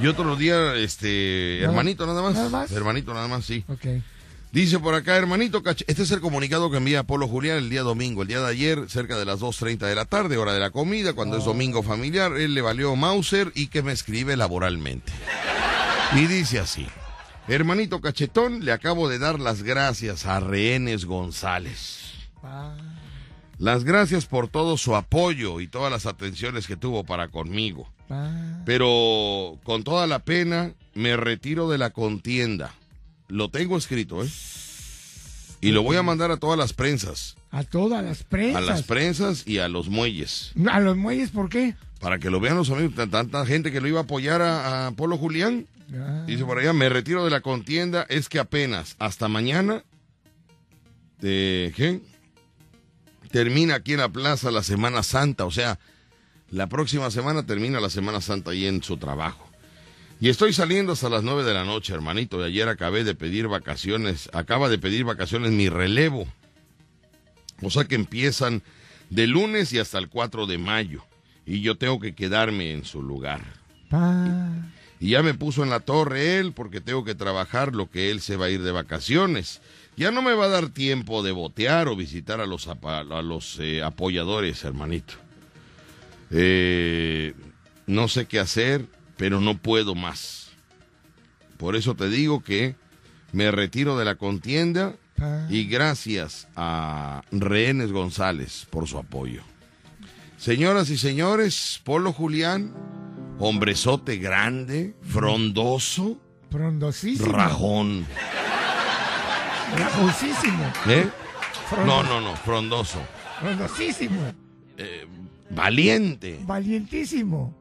Y otro día, este, hermanito nada más. nada más. Hermanito nada más, sí. Ok. Dice por acá, hermanito. Este es el comunicado que envía Polo Julián el día domingo. El día de ayer, cerca de las 2.30 de la tarde, hora de la comida, cuando es domingo familiar, él le valió Mauser y que me escribe laboralmente. Y dice así. Hermanito cachetón, le acabo de dar las gracias a Rehenes González. Pa- Las gracias por todo su apoyo y todas las atenciones que tuvo para conmigo. pa- Pero con toda la pena me retiro de la contienda. Lo tengo escrito, ¿eh? Y lo voy a mandar a todas las prensas. A todas las A prensas. las prensas y a los muelles. A los muelles, ¿por qué? Para que lo vean los amigos. Tan- Tanta gente que lo iba a apoyar a, a Polo Julián. Ah, Dice por allá, me retiro de la contienda. Es que apenas hasta mañana. eh, ¿Qué? Termina aquí en la plaza la Semana Santa. O sea, la próxima semana termina la Semana Santa ahí en su trabajo. Y estoy saliendo hasta las nueve de la noche, hermanito. De ayer acabé de pedir vacaciones. Acaba de pedir vacaciones mi relevo. O sea que empiezan de lunes y hasta el 4 de mayo. Y yo tengo que quedarme en su lugar. pa- Y ya me puso en la torre él porque tengo que trabajar lo que él se va a ir de vacaciones. Ya no me va a dar tiempo de botear o visitar a los, a los eh, apoyadores, hermanito. Eh, no sé qué hacer, pero no puedo más. Por eso te digo que me retiro de la contienda pa- y gracias a Rehenes González por su apoyo. Señoras y señores, Polo Julián, hombrezote grande, frondoso, rajón. Rajoncísimo. ¿Eh? Frondo- No, no, no, frondoso. Frondosísimo. Eh, valiente, Valientísimo.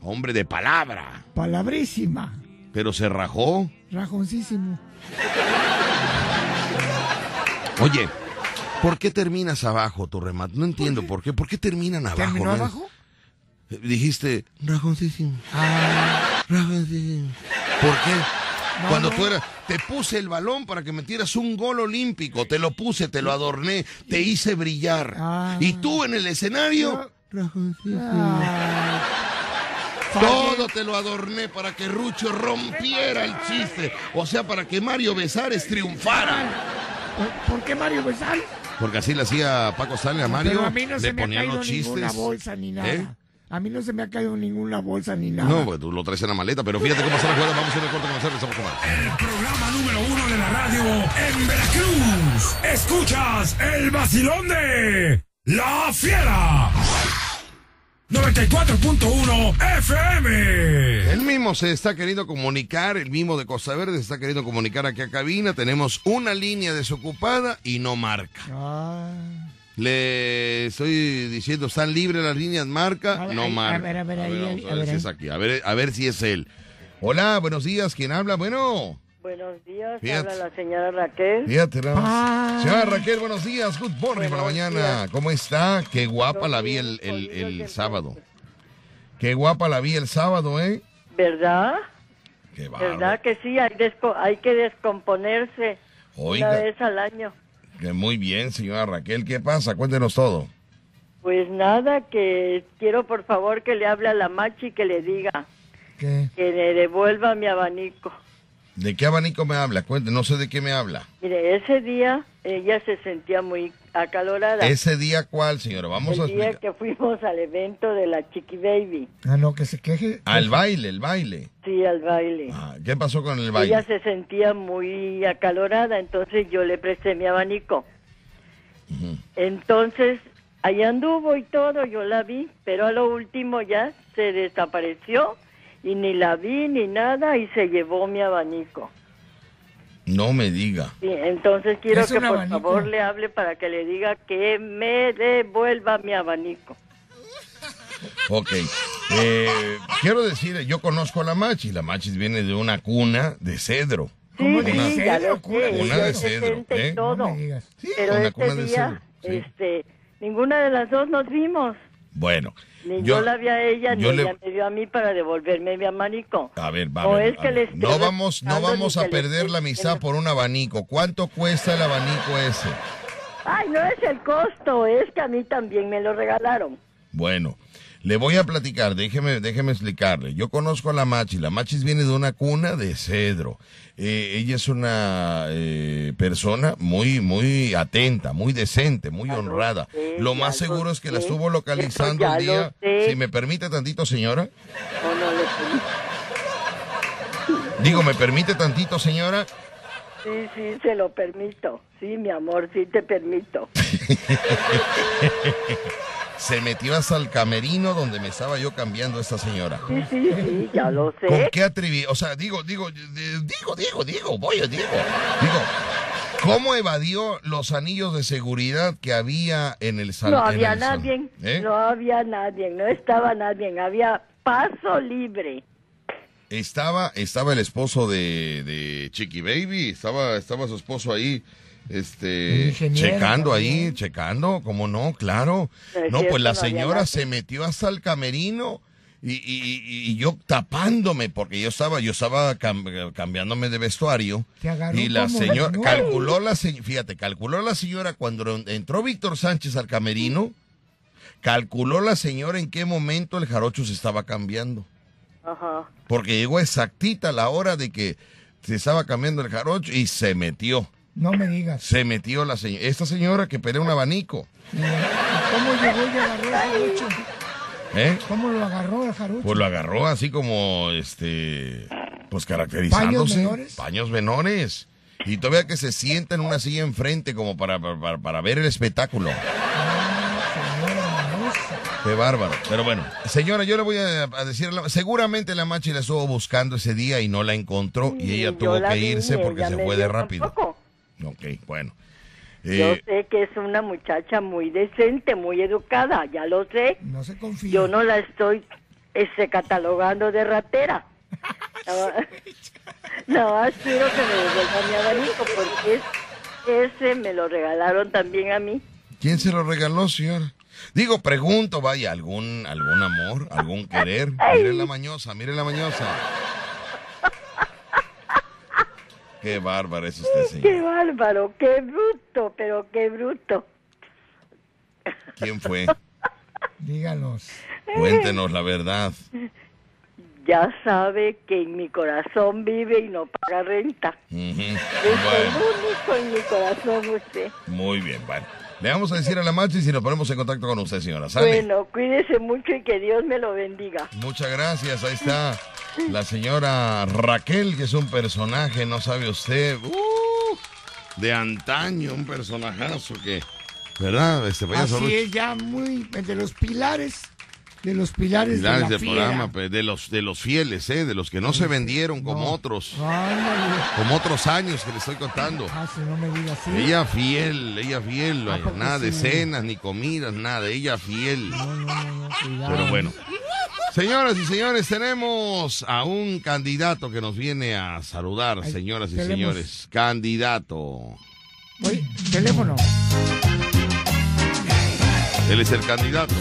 hombre de palabra, Palabrísima. pero se rajó. Rajoncísimo. Oye, ¿por qué terminas abajo tu remate? No entiendo por qué. ¿Por qué terminan abajo? ¿Terminó abajo? Eh, Dijiste, rajoncísimo. Ah, Rajoncísimo. ¿Por qué? No, Cuando no. tú eras, te puse el balón para que metieras un gol olímpico, te lo puse, te lo adorné, te hice brillar. Ah. Y tú en el escenario, ah. todo te lo adorné para que Rucho rompiera el chiste. O sea, para que Mario Besares triunfara. ¿Por, por qué Mario Besal? Porque así le hacía Paco Stanley a Mario, Pero a mí no le me ha ponían caído los ninguna chistes. bolsa ni nada. ¿Eh? A mí no se me ha caído ninguna bolsa ni nada. No, pues tú lo traes en la maleta, pero fíjate cómo se la juega. Vamos a ir al corte comercial, estamos con más. El programa número uno de la radio en Veracruz. Escuchas el vacilón de La Fiera. 94.1 FM. El mismo se está queriendo comunicar, el mismo de Costa Verde se está queriendo comunicar aquí a cabina. Tenemos una línea desocupada y no marca. Ah. Le estoy diciendo, están libres las líneas, marca, A ver, no marca. a ver, a ver, ahí, vamos ahí, a a ver ver, si es aquí, a ver, a ver si es él. Hola, buenos días, ¿quién habla? Bueno, Buenos días, Fíjate. habla la señora Raquel. fíjate. Ah. Señora Raquel, buenos días, good morning por la Buenos mañana. días. ¿Cómo está? Qué guapa la vi el, el- el sábado. Qué guapa la vi el sábado, ¿eh? ¿Verdad? Qué. ¿Verdad que sí? Hay, desco- hay que descomponerse Oiga. una vez al año. Que muy bien, señora Raquel. ¿Qué pasa? Cuéntenos todo. Pues nada, que quiero por favor que le hable a la machi y que le diga ¿Qué? que le devuelva mi abanico. ¿De qué abanico me habla? Cuente, no sé de qué me habla. Mire, ese día ella se sentía muy acalorada. ¿Ese día cuál, señora? Vamos a el día explicar. que fuimos al evento de la Chiqui Baby. Ah, no, que se queje. Al baile, el baile. Sí, al baile. Ah, ¿Qué pasó con el baile? Ella se sentía muy acalorada, entonces yo le presté mi abanico. Entonces, ahí anduvo y todo, yo la vi, pero a lo último ya se desapareció y ni la vi ni nada y se llevó mi abanico. No me diga. Sí, entonces quiero ¿Es que por abanico? favor le hable para que le diga que me devuelva mi abanico. Ok. Eh, quiero decir, yo conozco a la Machis. La Machis viene de una cuna de cedro. Sí, ¿Cómo sí, de ya cedro? lo Cuna sé, de Cuna de cedro, ¿eh? todo. No me digas. Sí, Pero una este cuna de día, cedro. sí. este, ninguna de las dos nos vimos. Bueno, Ni yo, la vi a ella, ni yo le- ella me vio a mí para devolverme mi abanico. A ver, va. No a ver, es a que ver. le esté no vamos, no vamos a perder la amistad por un abanico. ¿Cuánto cuesta el abanico ese? Ay, no es el costo, es que a mí también me lo regalaron. Bueno, le voy a platicar, déjeme, déjeme explicarle. Yo conozco a la Machis. La Machis viene de una cuna de cedro. Eh, ella es una eh, persona muy, muy atenta, muy decente, muy honrada. sé, Lo más lo seguro es que la estuvo localizando un día. Si me permite tantito, señora. O no le Digo, ¿me permite tantito, señora? Sí, sí, se lo permito. Sí, mi amor, sí te permito. Se metió hasta el camerino donde me estaba yo cambiando a esta señora. Sí, sí, sí, ya lo ¿Con sé. qué atreví? O sea, digo, digo, digo, digo, digo, voy, digo, digo, ¿cómo evadió los anillos de seguridad que había en el salón? No había nadie, ¿Eh? no había nadie, no estaba nadie, había paso libre. Estaba, estaba el esposo de, de Chiqui Baby, estaba, estaba su esposo ahí, este, checando también. ahí, checando, ¿cómo no? Claro. No pues la señora se metió hasta el camerino y, y- y- y yo tapándome, porque yo estaba, yo estaba cam- cambiándome de vestuario. Y la como señora, calculó la señora, fíjate, calculó la señora cuando entró Víctor Sánchez al camerino, calculó la señora en qué momento el jarocho se estaba cambiando. Ajá. Porque llegó exactita la hora de que se estaba cambiando el jarocho y se metió. No me digas. Se metió la señora. Esta señora que pelea un abanico. ¿Y ¿Cómo llegó y agarró el jarocho? ¿Eh? ¿Cómo lo agarró el jarocho? Pues lo agarró así como, este, pues caracterizándose. ¿Paños menores? Paños menores. Y todavía que se sienta en una silla enfrente como para, para, para ver el espectáculo. Señora Manusa. Qué bárbaro. Pero bueno, señora, yo le voy a, a decir, seguramente la machi la estuvo buscando ese día y no la encontró y ella tuvo que irse porque se fue de rápido. tampoco. Ok, bueno. Yo Eh, sé que es una muchacha muy decente, muy educada, ya lo sé. No se confía. Yo no la estoy este, catalogando de ratera. No, más quiero que me devuelva mi abanico porque es- ese me lo regalaron también a mí. ¿Quién se lo regaló, señora? Digo, pregunto, vaya, algún, algún amor, algún querer. Mire la mañosa, mire la mañosa. Qué bárbara es usted, Qué señor. bárbaro, qué bruto, pero qué bruto. ¿Quién fue? Díganos. Cuéntenos la verdad. Ya sabe que en mi corazón vive y no paga renta. Ujú. Es el único en mi corazón usted. muy bien, bueno. Le vamos a decir a la machi si nos ponemos en contacto con usted, señora. ¿Sale? Bueno, cuídese mucho y que Dios me lo bendiga. Muchas gracias. Ahí está la señora Raquel, que es un personaje, no sabe usted, uh, de antaño, un personajazo que, ¿verdad? Este payaso Así es, ya muy de los pilares, de los pilares, Pilares de la del fiera. programa, pues, de los de los fieles, ¿eh? de los que no se vendieron como otros, Ándale. como otros años que le estoy contando. Ah, si no me digas así. Ella fiel, ella fiel, ¿A poco nada de sí? cenas ni comidas, nada, ella fiel. No, no, no, no, cuidado. Pero bueno. Señoras y señores, tenemos a un candidato que nos viene a saludar, Ay, señoras y tenemos- señores. Candidato. Oye, teléfono. Él es el candidato.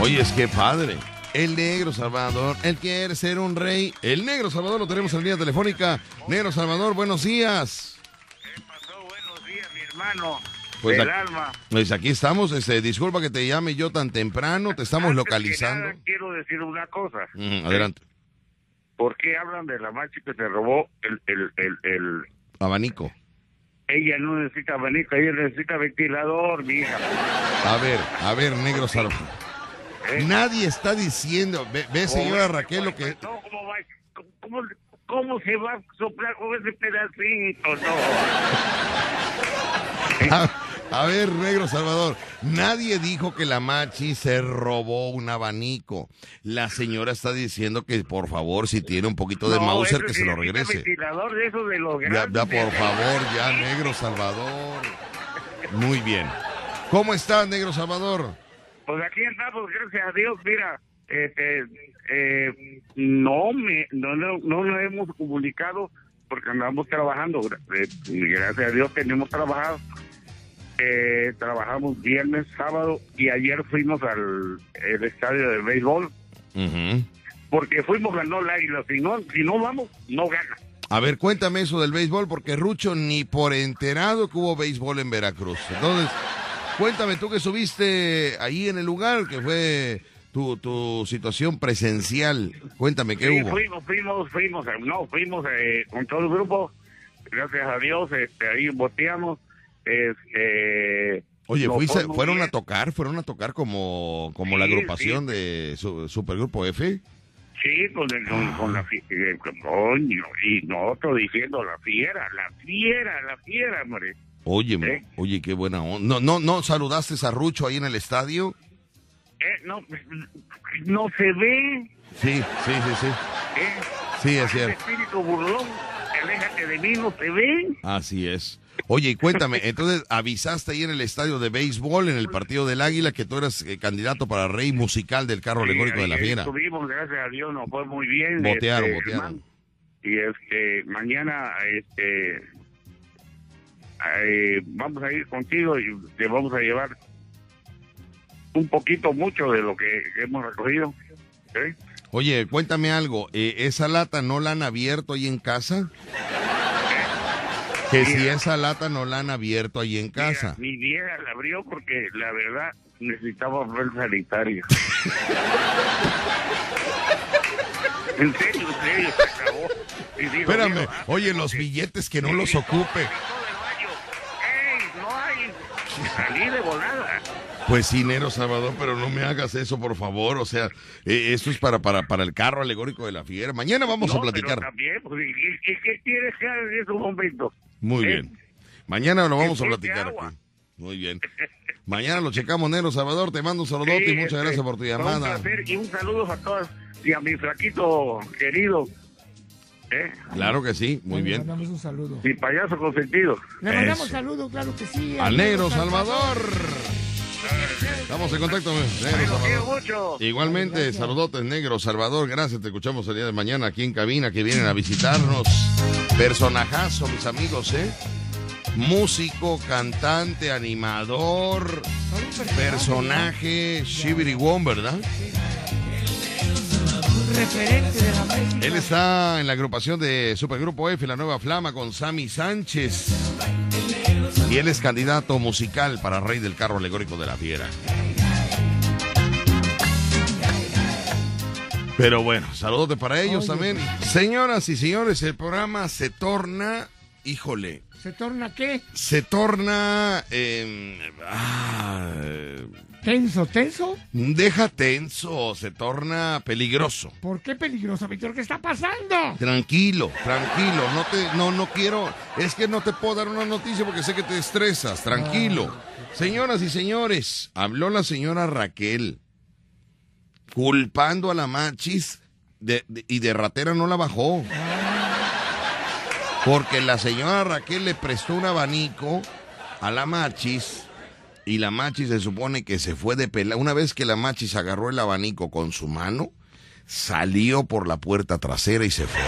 Oye, Oyes, qué padre. El negro Salvador, él quiere ser un rey. El negro Salvador lo tenemos en línea telefónica. Negro Salvador, buenos días. ¿Qué pasó? Buenos días, mi hermano. Pues, ac- alma. pues aquí estamos. Este, disculpa que te llame yo tan temprano. Te estamos Antes que localizando. nada, quiero decir una cosa. Adelante. ¿Por qué hablan de la machi que se robó el, el, el, el- Abanico. Ella no necesita abanico, ella necesita ventilador, mi hija. A ver, a ver, negro Salvador. ¿Eh? Nadie está diciendo. Ve, ve, señora Raquel, lo que. No, ¿cómo, va? ¿Cómo, cómo se va a soplar con ese pedacito? No. A, a ver, negro Salvador, nadie dijo que la machi se robó un abanico. La señora está diciendo que por favor, si tiene un poquito de No, Mauser, que se lo regrese. ventilador de esos de los Ya, ya, por favor, ya, negro Salvador. Muy bien. ¿Cómo estás, negro Salvador? Pues aquí andamos, gracias a Dios, mira, este, eh, no me, no, no, no nos hemos comunicado porque andamos trabajando, eh, gracias a Dios tenemos trabajado, eh, trabajamos viernes, sábado y ayer fuimos al el estadio de béisbol porque fuimos ganó el águila, si no, si no vamos, no gana. A ver, cuéntame eso del béisbol, porque Rucho ni por enterado que hubo béisbol en Veracruz. Entonces, cuéntame tú que estuviste ahí en el lugar, que fue tu, tu situación presencial. Cuéntame qué Sí, hubo. fuimos, fuimos, fuimos, eh, no, fuimos eh, con todo el grupo, gracias a Dios, este, ahí boteamos, este... Oye, fuiste- fueron bien. a tocar, fueron a tocar como, como la Sí, agrupación de su, Supergrupo F. Sí, con, el- con, con la fi- eh, con- coño, y nosotros diciendo la fiera, la fiera, la fiera, hombre. Oye, ¿Eh? oye, qué buena onda. No, no, no saludaste a Rucho ahí en el estadio. Eh, no, no se ve, Sí, sí, sí, sí. ¿eh? Sí, es cierto. espíritu burlón, aléjate de mí, no se ve. Así es. Oye, y cuéntame, entonces avisaste ahí en el estadio de béisbol, en el partido del Águila, que tú eras eh, candidato para rey musical del carro alegórico de la fiera. Estuvimos, gracias a Dios, nos fue muy bien. Botearon, este, botearon. hermano. Y este, mañana, este, eh, vamos a ir contigo y te vamos a llevar un poquito, mucho de lo que hemos recogido. Oye, cuéntame algo, eh, ¿esa lata no la han abierto ahí en casa? Que si esa lata no la han abierto ahí en casa. Mi vieja la abrió porque la verdad necesitaba papel sanitario. en serio, en serio, se acabó. Espérame, "Digo, ah, oye, los billetes que no los ocupe. Salí de volada. Pues sí, Nero Salvador, pero no me hagas eso, por favor. O sea, eh, esto es para, para, para el carro alegórico de la fiera. Mañana vamos a pero platicar. también, pues, ¿y, y- y qué quieres que haga en esos momentos? Muy ¿Eh? bien. Mañana lo vamos a platicar aquí. Muy bien. Mañana lo checamos, Nero Salvador. Te mando un saludote Sí, y muchas este, gracias por tu fue Un llamada. placer y un saludo a todos y a mi flaquito querido. ¿Eh? Claro que sí, muy Le bien. mandamos un saludo. Mi payaso consentido. Le mandamos Eso. saludo, claro que sí. Al Negro Salvador. Estamos en contacto, Negro Salvador. mucho. Igualmente, saludotes, Negro Salvador. Gracias, te escuchamos el día de mañana aquí en cabina que vienen a visitarnos. Personajazo, mis amigos, ¿eh? Músico, cantante, animador, personaje, Shibiri Won, ¿verdad? Referente de la música. Él está en la agrupación de Supergrupo F, la nueva flama, con Sammy Sánchez. Y él es candidato musical para Rey del Carro Alegórico de la Fiera. Pero bueno, saludos para ellos también. Señoras y señores, el programa se torna, híjole, ¿Se torna qué? se torna... eh, ah, ¿Tenso, tenso? deja tenso, se torna peligroso. ¿Por qué peligroso, Víctor? ¿Qué está pasando? Tranquilo, tranquilo, no te, no, no quiero, es que no te puedo dar una noticia porque sé que te estresas, tranquilo. Señoras y señores, habló la señora Raquel culpando a la machis de- de- y de ratera no la bajó. Porque la señora Raquel le prestó un abanico a la machis y la machis se supone que se fue de pela. Una vez que la machis agarró el abanico con su mano, salió por la puerta trasera y se fue.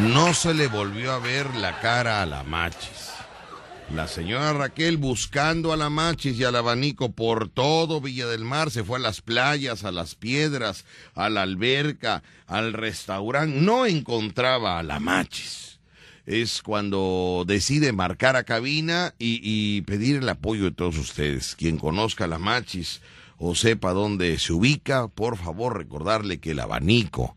No se le volvió a ver la cara a la machis. La señora Raquel buscando a la Machis y al abanico por todo Villa del Mar, se fue a las playas, a las piedras, a la alberca, al restaurante, no encontraba a la Machis. Es cuando decide marcar a cabina y, y pedir el apoyo de todos ustedes. Quien conozca a la Machis o sepa dónde se ubica, por favor recordarle que el abanico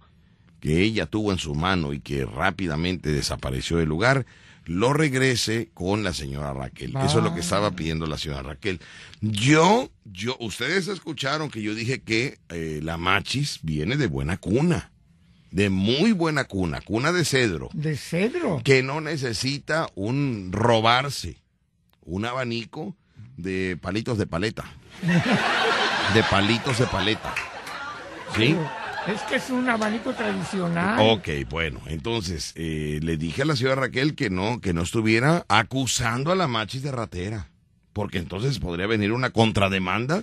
que ella tuvo en su mano y que rápidamente desapareció del lugar, lo regrese con la señora Raquel. Eso es lo que estaba pidiendo la señora Raquel. Yo, yo, ustedes escucharon que yo dije que eh, la machis viene de buena cuna, de muy buena cuna, cuna de cedro, ¿De cedro? que no necesita un robarse, un abanico de palitos de paleta, de palitos de paleta. ¿Sí? Es que es un abanico tradicional. Ok, bueno, entonces eh, le dije a la señora Raquel que no, que no estuviera acusando a la machis de ratera, porque entonces podría venir una contrademanda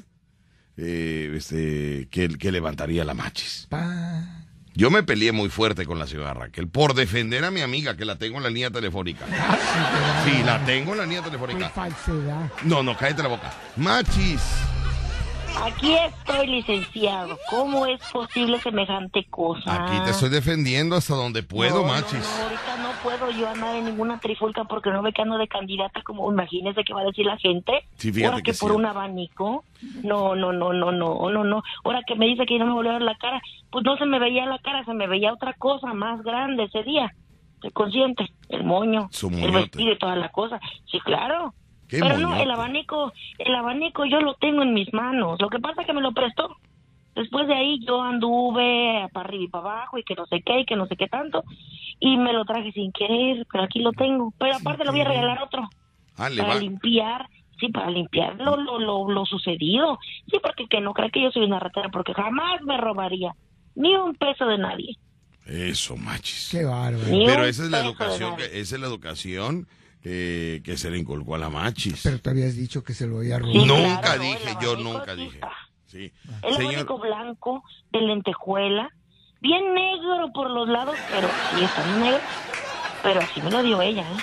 eh, este, que, que levantaría la machis. Pa. Yo me peleé muy fuerte con la señora Raquel por defender a mi amiga que la tengo en la línea telefónica. Sí, la tengo en la línea Qué telefónica. falsedad. No, no, cállate la boca. Machis. Aquí estoy, licenciado. ¿Cómo es posible semejante cosa? Aquí te estoy defendiendo hasta donde puedo, No, no, machis. no, ahorita no puedo yo andar en ninguna trifulca porque no ve que ando de candidata, como imagínese que va a decir la gente. Sí, fíjate Ahora que, que por sí. un abanico. No, no, no, no, no, no, no. Ahora que me dice que no me volvió a ver la cara, pues no se me veía la cara, se me veía otra cosa más grande ese día. Estoy consciente, el moño, Su el moñote. vestido y toda la cosa. Sí, claro. ¿Qué Pero no, el abanico, el abanico yo lo tengo en mis manos. Lo que pasa es que me lo prestó. Después de ahí yo anduve para arriba y para abajo y que no sé qué y que no sé qué tanto. Y me lo traje sin querer, pero aquí lo tengo. Pero aparte le voy a regalar otro. Ah, le para va. limpiar, sí, para limpiar lo, lo, lo, lo sucedido. Sí, porque que no cree que yo soy una ratera, porque jamás me robaría ni un peso de nadie. Eso, machis. Qué bárbaro. Pero esa es la educación, esa es la educación eh, que se le inculcó a la machis. Pero te habías dicho que se lo había Sí, robado. nunca claro, dije, yo nunca dije. está. Sí. El Señor, abanico blanco de lentejuela, bien negro por los lados, pero sí está negro. Pero así me lo dio ella, ¿eh?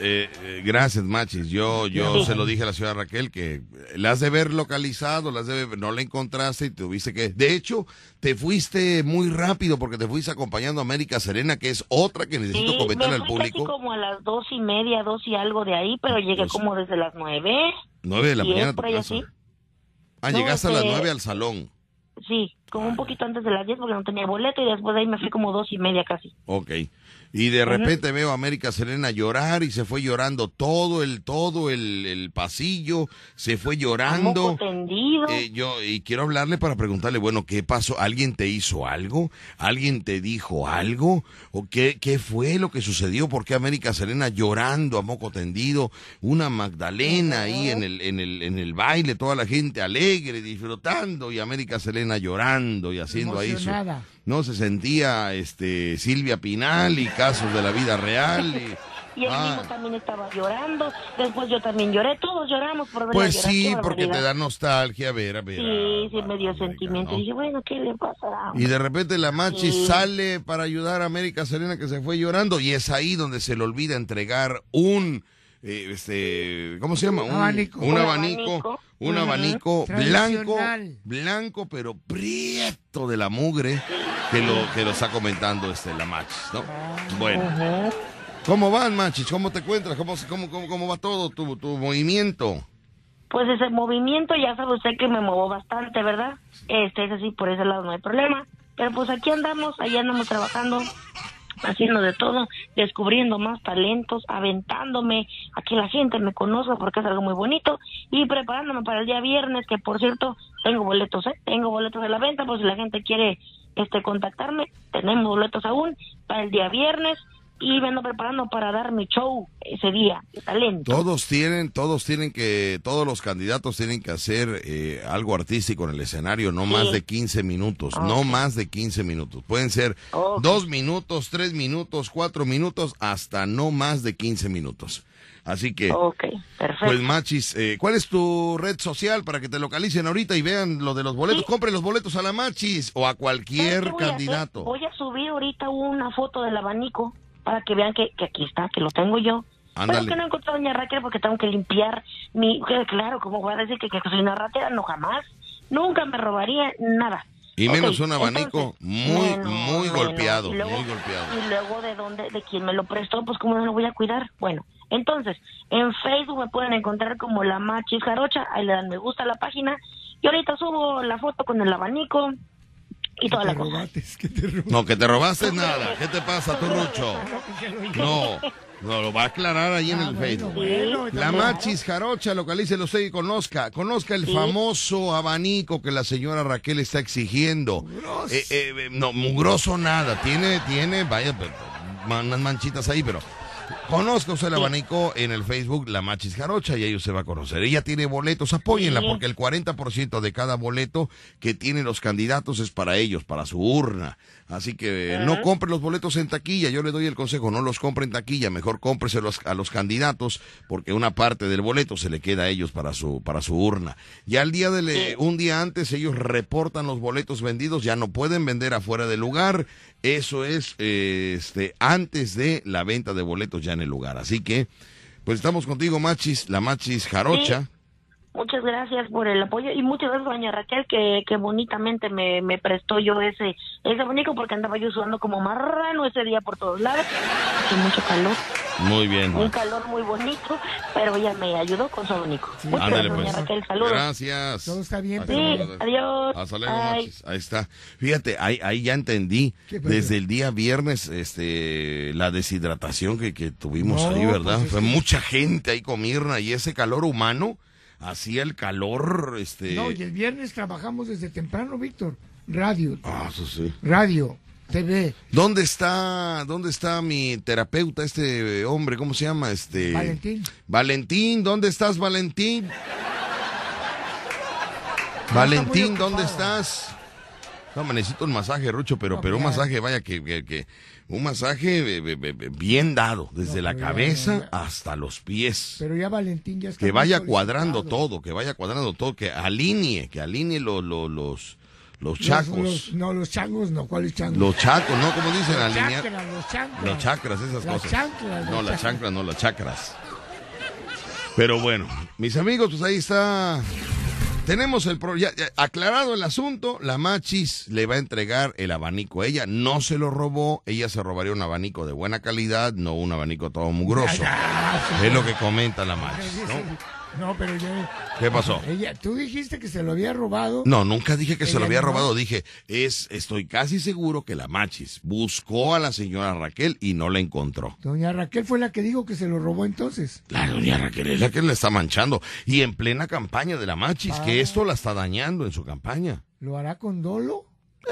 Eh, eh, gracias, machis. Yo, yo se lo dije a la señora Raquel que la has de ver localizado, las de ver- no la encontraste y tuviste que. De hecho, te fuiste muy rápido porque te fuiste acompañando a América Serena, que es otra que necesito Sí, comentarle al público. como a las dos y media, dos y algo de ahí, pero llegué Pues- como desde las nueve. Nueve de la mañana por ahí así. Ah, No, llegaste a las este- nueve al salón. Sí, como un poquito antes de las diez porque no tenía boleto y después de ahí me fui como dos y media casi. Ok. Y de repente veo a América Serena llorar y se fue llorando todo el, todo el, el pasillo, se fue llorando. Moco tendido. Eh, yo y quiero hablarle para preguntarle, bueno, ¿qué pasó? ¿Alguien te hizo algo? ¿Alguien te dijo algo? ¿O qué, qué fue lo que sucedió? ¿Por qué América Serena llorando a moco tendido? Una Magdalena ahí en el, en el, en el baile, toda la gente alegre, disfrutando y América Serena llorando y haciendo ahí su... No se sentía este Silvia Pinal y casos de la vida real. Y, Y él Ah. mismo también estaba llorando. Después yo también lloré. Todos lloramos por verla pues llorar. sí, porque te da nostalgia ver a ver. Sí, sí, a- me dio sentimiento. ¿no? Y dije, bueno, ¿qué le pasará? Y de repente la Machi Sí. sale para ayudar a América Serena que se fue llorando y es ahí donde se le olvida entregar un eh, este ¿cómo se llama? Un Abanico. Un abanico, un abanico blanco, blanco pero prieto de la mugre que lo que lo está comentando este la Machis, ¿no? Bueno, Ujú. ¿cómo van Machis? ¿Cómo te encuentras? ¿Cómo cómo cómo, cómo va todo tu, tu movimiento? Pues ese movimiento, ya sabe usted que me muevo bastante, ¿verdad? Este es así, por ese lado no hay problema. Pero pues aquí andamos, ahí andamos trabajando, haciendo de todo, descubriendo más talentos, aventándome a que la gente me conozca porque es algo muy bonito y preparándome para el día viernes, que por cierto, tengo boletos, ¿eh? Tengo boletos de la venta, por si la gente quiere este contactarme, tenemos boletos aún para el día viernes y me ando preparando para dar mi show ese día, de talento. Todos tienen, todos tienen que, todos los candidatos tienen que hacer eh, algo artístico en el escenario, no Sí. más de 15 minutos, no más de 15 minutos. Pueden ser Ok. dos minutos, tres minutos, cuatro minutos, hasta no más de 15 minutos. Así que, Ok, perfecto. pues Machis, eh, ¿cuál es tu red social para que te localicen ahorita y vean lo de los boletos? Sí. Compren los boletos a la Machis o a ¿Sabe cualquier a candidato. Voy a subir ahorita una foto del abanico para que vean que, que aquí está, que lo tengo yo. Ándale. Pero que no encontré a doña Raquel porque tengo que limpiar mi... Claro, ¿cómo voy a decir que, que soy una ratera? No, jamás. Nunca me robaría nada. Y menos un abanico entonces, muy, menos, muy menos. golpeado, Y luego- muy golpeado. Y luego de dónde, de quién me lo prestó, pues cómo no lo voy a cuidar. Bueno, entonces, en Facebook me pueden encontrar como la Machis Jarocha, ahí le dan me gusta a la página. Y ahorita subo la foto con el abanico y toda la cosa. No, que te robaste nada. ¿Qué te pasa, tu Rucho? No, no, lo va a aclarar ahí en el Facebook. bueno, La. Machis Jarocha, localícelo usted y conozca. Conozca el famoso abanico que la señora Raquel está exigiendo. Eh, eh, eh, no, mugroso nada. Tiene, tiene, vaya, unas manchitas ahí, pero Conozca usted el abanico en el Facebook La Machis Jarocha y ahí usted va a conocer. Ella tiene boletos, apóyenla porque el 40% de cada boleto que tienen los candidatos es para ellos, para su urna. Así que Ajá. no compre los boletos en taquilla, yo le doy el consejo, no los compre en taquilla, mejor cómpreselos a los candidatos porque una parte del boleto se le queda a ellos para su para su urna. Ya el día de un día antes ellos reportan los boletos vendidos, ya no pueden vender afuera del lugar. Eso es eh, este antes de la venta de boletos ya en el lugar. Así que pues estamos contigo, Machis, la Machis Jarocha. Muchas gracias por el apoyo y muchas gracias doña Raquel que, que bonitamente me, me prestó yo ese ese abanico porque andaba yo sudando como marrano ese día por todos lados. Hace mucho calor, Muy bien. un calor muy bonito, pero ella me ayudó con su abanico. Muchas Ándale, gracias, doña pues. Raquel, saludos. Gracias. Todo está bien, Sí, pero- adiós. Hasta luego. Ahí está. Fíjate, ahí, ahí ya entendí. Desde el día viernes, este, la deshidratación que, que tuvimos No, ahí, ¿verdad? pues es Fue mucha gente ahí con Mirna y ese calor humano hacía el calor, este. No, y el viernes trabajamos desde temprano, Víctor. Radio, Ah, eso sí. radio, TV. ¿Dónde está, dónde está mi terapeuta, este hombre, cómo se llama? Este. Valentín. Valentín, ¿dónde estás, Valentín? Valentín, ¿dónde estás? No, me necesito un masaje, Rucho, pero, No, pero un masaje, vaya, que, que, que- un masaje eh, eh, eh, bien dado, desde la cabeza hasta los pies. Pero ya Valentín ya está. Que vaya cuadrando todo, que vaya cuadrando todo, que alinee, que alinee lo- lo- los, los chacos. Los, los- no, los changos no, ¿cuáles changos? Los chacos, ¿no? Como dicen, Los alinear. chakras, los chanclas. Los chakras, esas Las cosas. chanclas, no, las chakras. chanclas, no, las chakras. Pero bueno, mis amigos, pues ahí está. Tenemos el pro- ya- ya aclarado el asunto, la Machis le va a entregar el abanico. Ella no se lo robó, ella se robaría un abanico de buena calidad, no un abanico todo mugroso. Es lo que comenta la Machis, ¿no? No, pero yo. ¿Qué pasó? Ella, tú dijiste que se lo había robado. No, nunca dije que se lo había robado. Dije, es, estoy casi seguro que la Machis buscó a la señora Raquel y no la encontró. Doña Raquel fue la que dijo que se lo robó entonces. La doña Raquel es la que le está manchando. Y en plena campaña de la Machis, Ah. que esto la está dañando en su campaña. ¿Lo hará con dolo?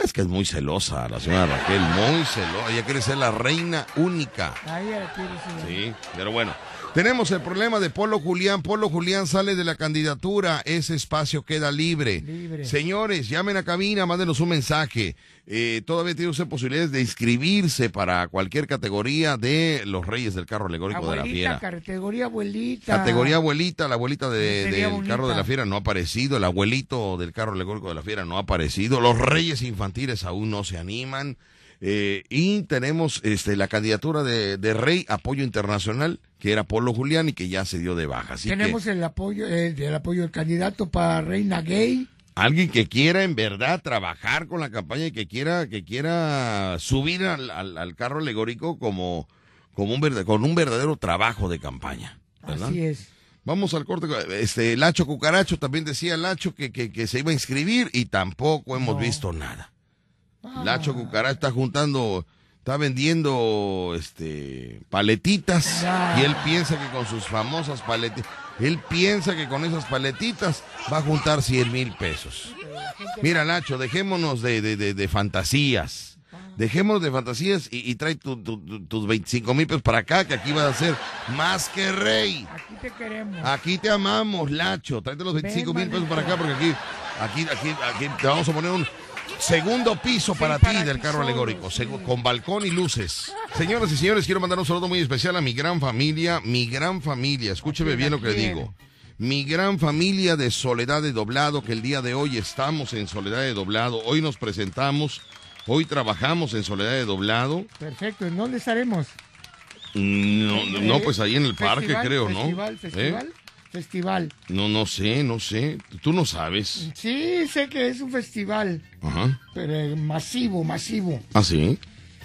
Es que es muy celosa la señora Raquel, muy celosa. Ella quiere ser la reina única. Ahí ella quiere ser- Sí, pero bueno. Tenemos el problema de Polo Julián. Polo Julián sale de la candidatura. Ese espacio queda libre. Libre. Señores, llamen a cabina, mándenos un mensaje. Eh, todavía tiene usted posibilidades de inscribirse para cualquier categoría de los Reyes del Carro Alegórico de la Fiera. categoría abuelita. Categoría abuelita, la abuelita de- del carro de la fiera no ha aparecido, el abuelito del carro alegórico de la fiera no ha aparecido, los reyes infantiles aún no se animan, eh, y tenemos este, la candidatura de, de rey apoyo internacional, que era Polo Julián y que ya se dio de baja. Así Tenemos que el apoyo, el, el apoyo del candidato para Reina Gay. alguien que quiera en verdad trabajar con la campaña y que quiera, que quiera subir al, al- al carro alegórico como, como un con un verdadero trabajo de campaña. ¿verdad? Así es. Vamos al corte. Este, Lacho Cucaracho también decía Lacho que, que, que se iba a inscribir y tampoco hemos visto nada. Lacho Cucaracho está juntando, está vendiendo este paletitas y él piensa que con sus famosas paletitas, él piensa que con esas paletitas va a juntar 100 mil pesos. Mira, Lacho, dejémonos de, de, de- de fantasías. Dejémonos de fantasías y, y trae tu- tu- tu- tus 25 mil pesos para acá, que aquí vas a ser más que rey. Aquí te queremos. Aquí te amamos, Lacho. Tráete los 25 mil pesos para acá porque aquí, aquí, aquí, aquí te vamos a poner un segundo piso para ti del carro alegórico, con balcón y luces. Señoras y señores, quiero mandar un saludo muy especial a mi gran familia, mi gran familia. Escúcheme bien lo que le digo. Mi gran familia de Soledad de Doblado, que el día de hoy estamos en Soledad de Doblado. Hoy nos presentamos, hoy trabajamos en Soledad de Doblado. Perfecto. ¿En dónde estaremos? No, no, pues ahí en el parque Festival, creo, ¿no? Festival, ¿Eh? Festival. No, no sé, no sé. Tú no sabes. Sí, sé que es un festival, Ajá. pero eh, masivo, masivo. ¿Ah, sí?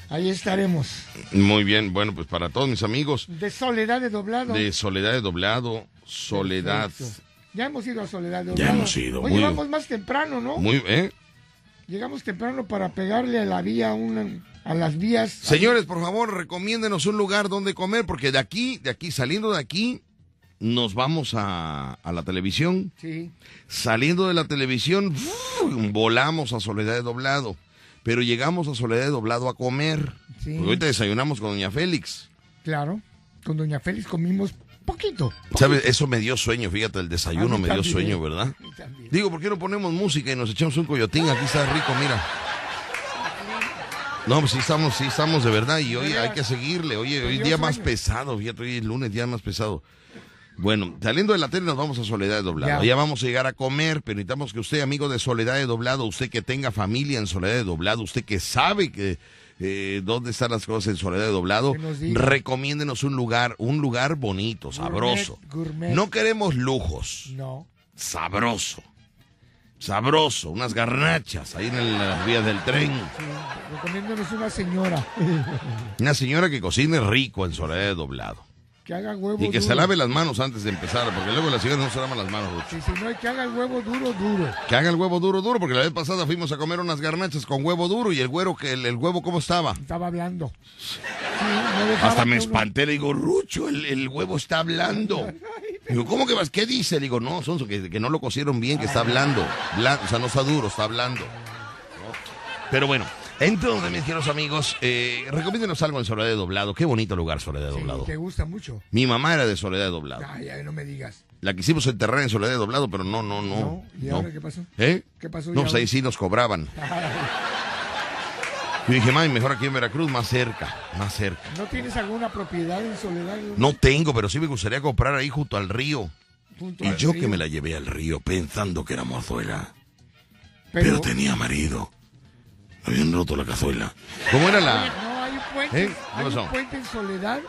Ahí estaremos. Muy bien. Bueno, pues para todos mis amigos De Soledad de Doblado. de Soledad de Doblado, Soledad. Perfecto. Ya hemos ido a Soledad de Ya Doblado. hemos ido, muy- vamos más temprano, ¿no? Muy, ¿eh? Llegamos temprano para pegarle a la vía, una, a las vías. Señores, por favor, recomiéndenos un lugar donde comer, porque de aquí, de aquí, saliendo de aquí, nos vamos a, a la televisión. Sí. Saliendo de la televisión, volamos a Soledad de Doblado. Pero llegamos a Soledad de Doblado a comer. Sí. Porque ahorita desayunamos con Doña Félix. Claro. Con Doña Félix comimos poquito. ¿Sabes? Eso me dio sueño, fíjate, el desayuno me dio también. sueño, ¿verdad? Digo, ¿por qué no ponemos música y nos echamos un coyotín? Aquí está rico, mira. No, pues sí estamos, sí estamos de verdad y hoy hay que seguirle. Oye, hoy día más pesado, fíjate, hoy es lunes, día más pesado. Bueno, saliendo de la tele nos vamos a Soledad de Doblado. Ya. Ya. vamos a llegar a comer, pero necesitamos que usted, amigo de Soledad de Doblado, usted que tenga familia en Soledad de Doblado, usted que sabe que eh, dónde están las cosas en Soledad de Doblado, recomiéndenos un lugar, un lugar bonito, sabroso. gourmet. No queremos lujos, No. sabroso. Sabroso, unas garnachas ahí en el- las vías del tren. Sí, recomiéndonos una señora Una señora que cocine rico en Soledad de Doblado. Que haga huevo Y que se lave las manos antes de empezar, porque luego las señoras no se lavan las manos. Rucho. Sí, si no hay que haga el huevo duro, duro. Que haga el huevo duro, duro, porque la vez pasada fuimos a comer unas garnachas con huevo duro y el güero, que el, el huevo, ¿cómo estaba? Estaba hablando. Sí, no dejaba Hasta me uno- espanté, le digo, Rucho, el, el huevo está hablando. Digo, ¿cómo que vas? ¿Qué dice? Le digo, no, Sonso, que, que no lo cocieron bien, que está hablando. Blan- o sea, no está duro, está hablando. Pero bueno, entonces, mis queridos amigos, eh, recomiéndenos algo en Soledad de Doblado. Qué bonito lugar, Soledad de Sí, Doblado. te gusta mucho. Mi mamá era de Soledad de Doblado. Ay, ay, no me digas. La quisimos enterrar en Soledad de Doblado, pero no, no, no. No, ¿y no. ahora qué pasó? ¿Eh? ¿Qué pasó? No, ¿Y pues ahí sí nos cobraban. Yo dije, mami, mejor aquí en Veracruz, más cerca, más cerca. ¿No tienes alguna propiedad en Soledad? No tengo, pero sí me gustaría comprar ahí junto al río. Junto Y al yo río? que me la llevé al río pensando que era mozuela. Pero, Pero, tenía marido. Habían roto la cazuela. ¿Cómo era la...? no, hay un puente, ¿Eh? ¿Qué hay un puente en Soledad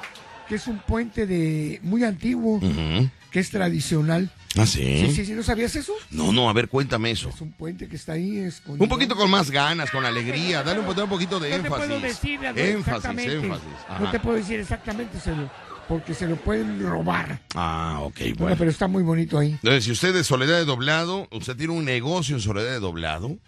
que es un puente de muy antiguo, que es tradicional. ¿Ah, Sí, sí? sí, sí, ¿no sabías eso? No, no, a ver, cuéntame eso. Es un puente que está ahí escondido. Un poquito con más ganas, con alegría. Dale un, un poquito de no te puedo énfasis. decir algo énfasis, exactamente. énfasis. No te puedo decir exactamente, se lo- porque se lo pueden robar. Ah, ok, Bueno, bueno. pero está muy bonito ahí. Entonces, si usted es Soledad de Doblado, usted tiene un negocio en Soledad de Doblado,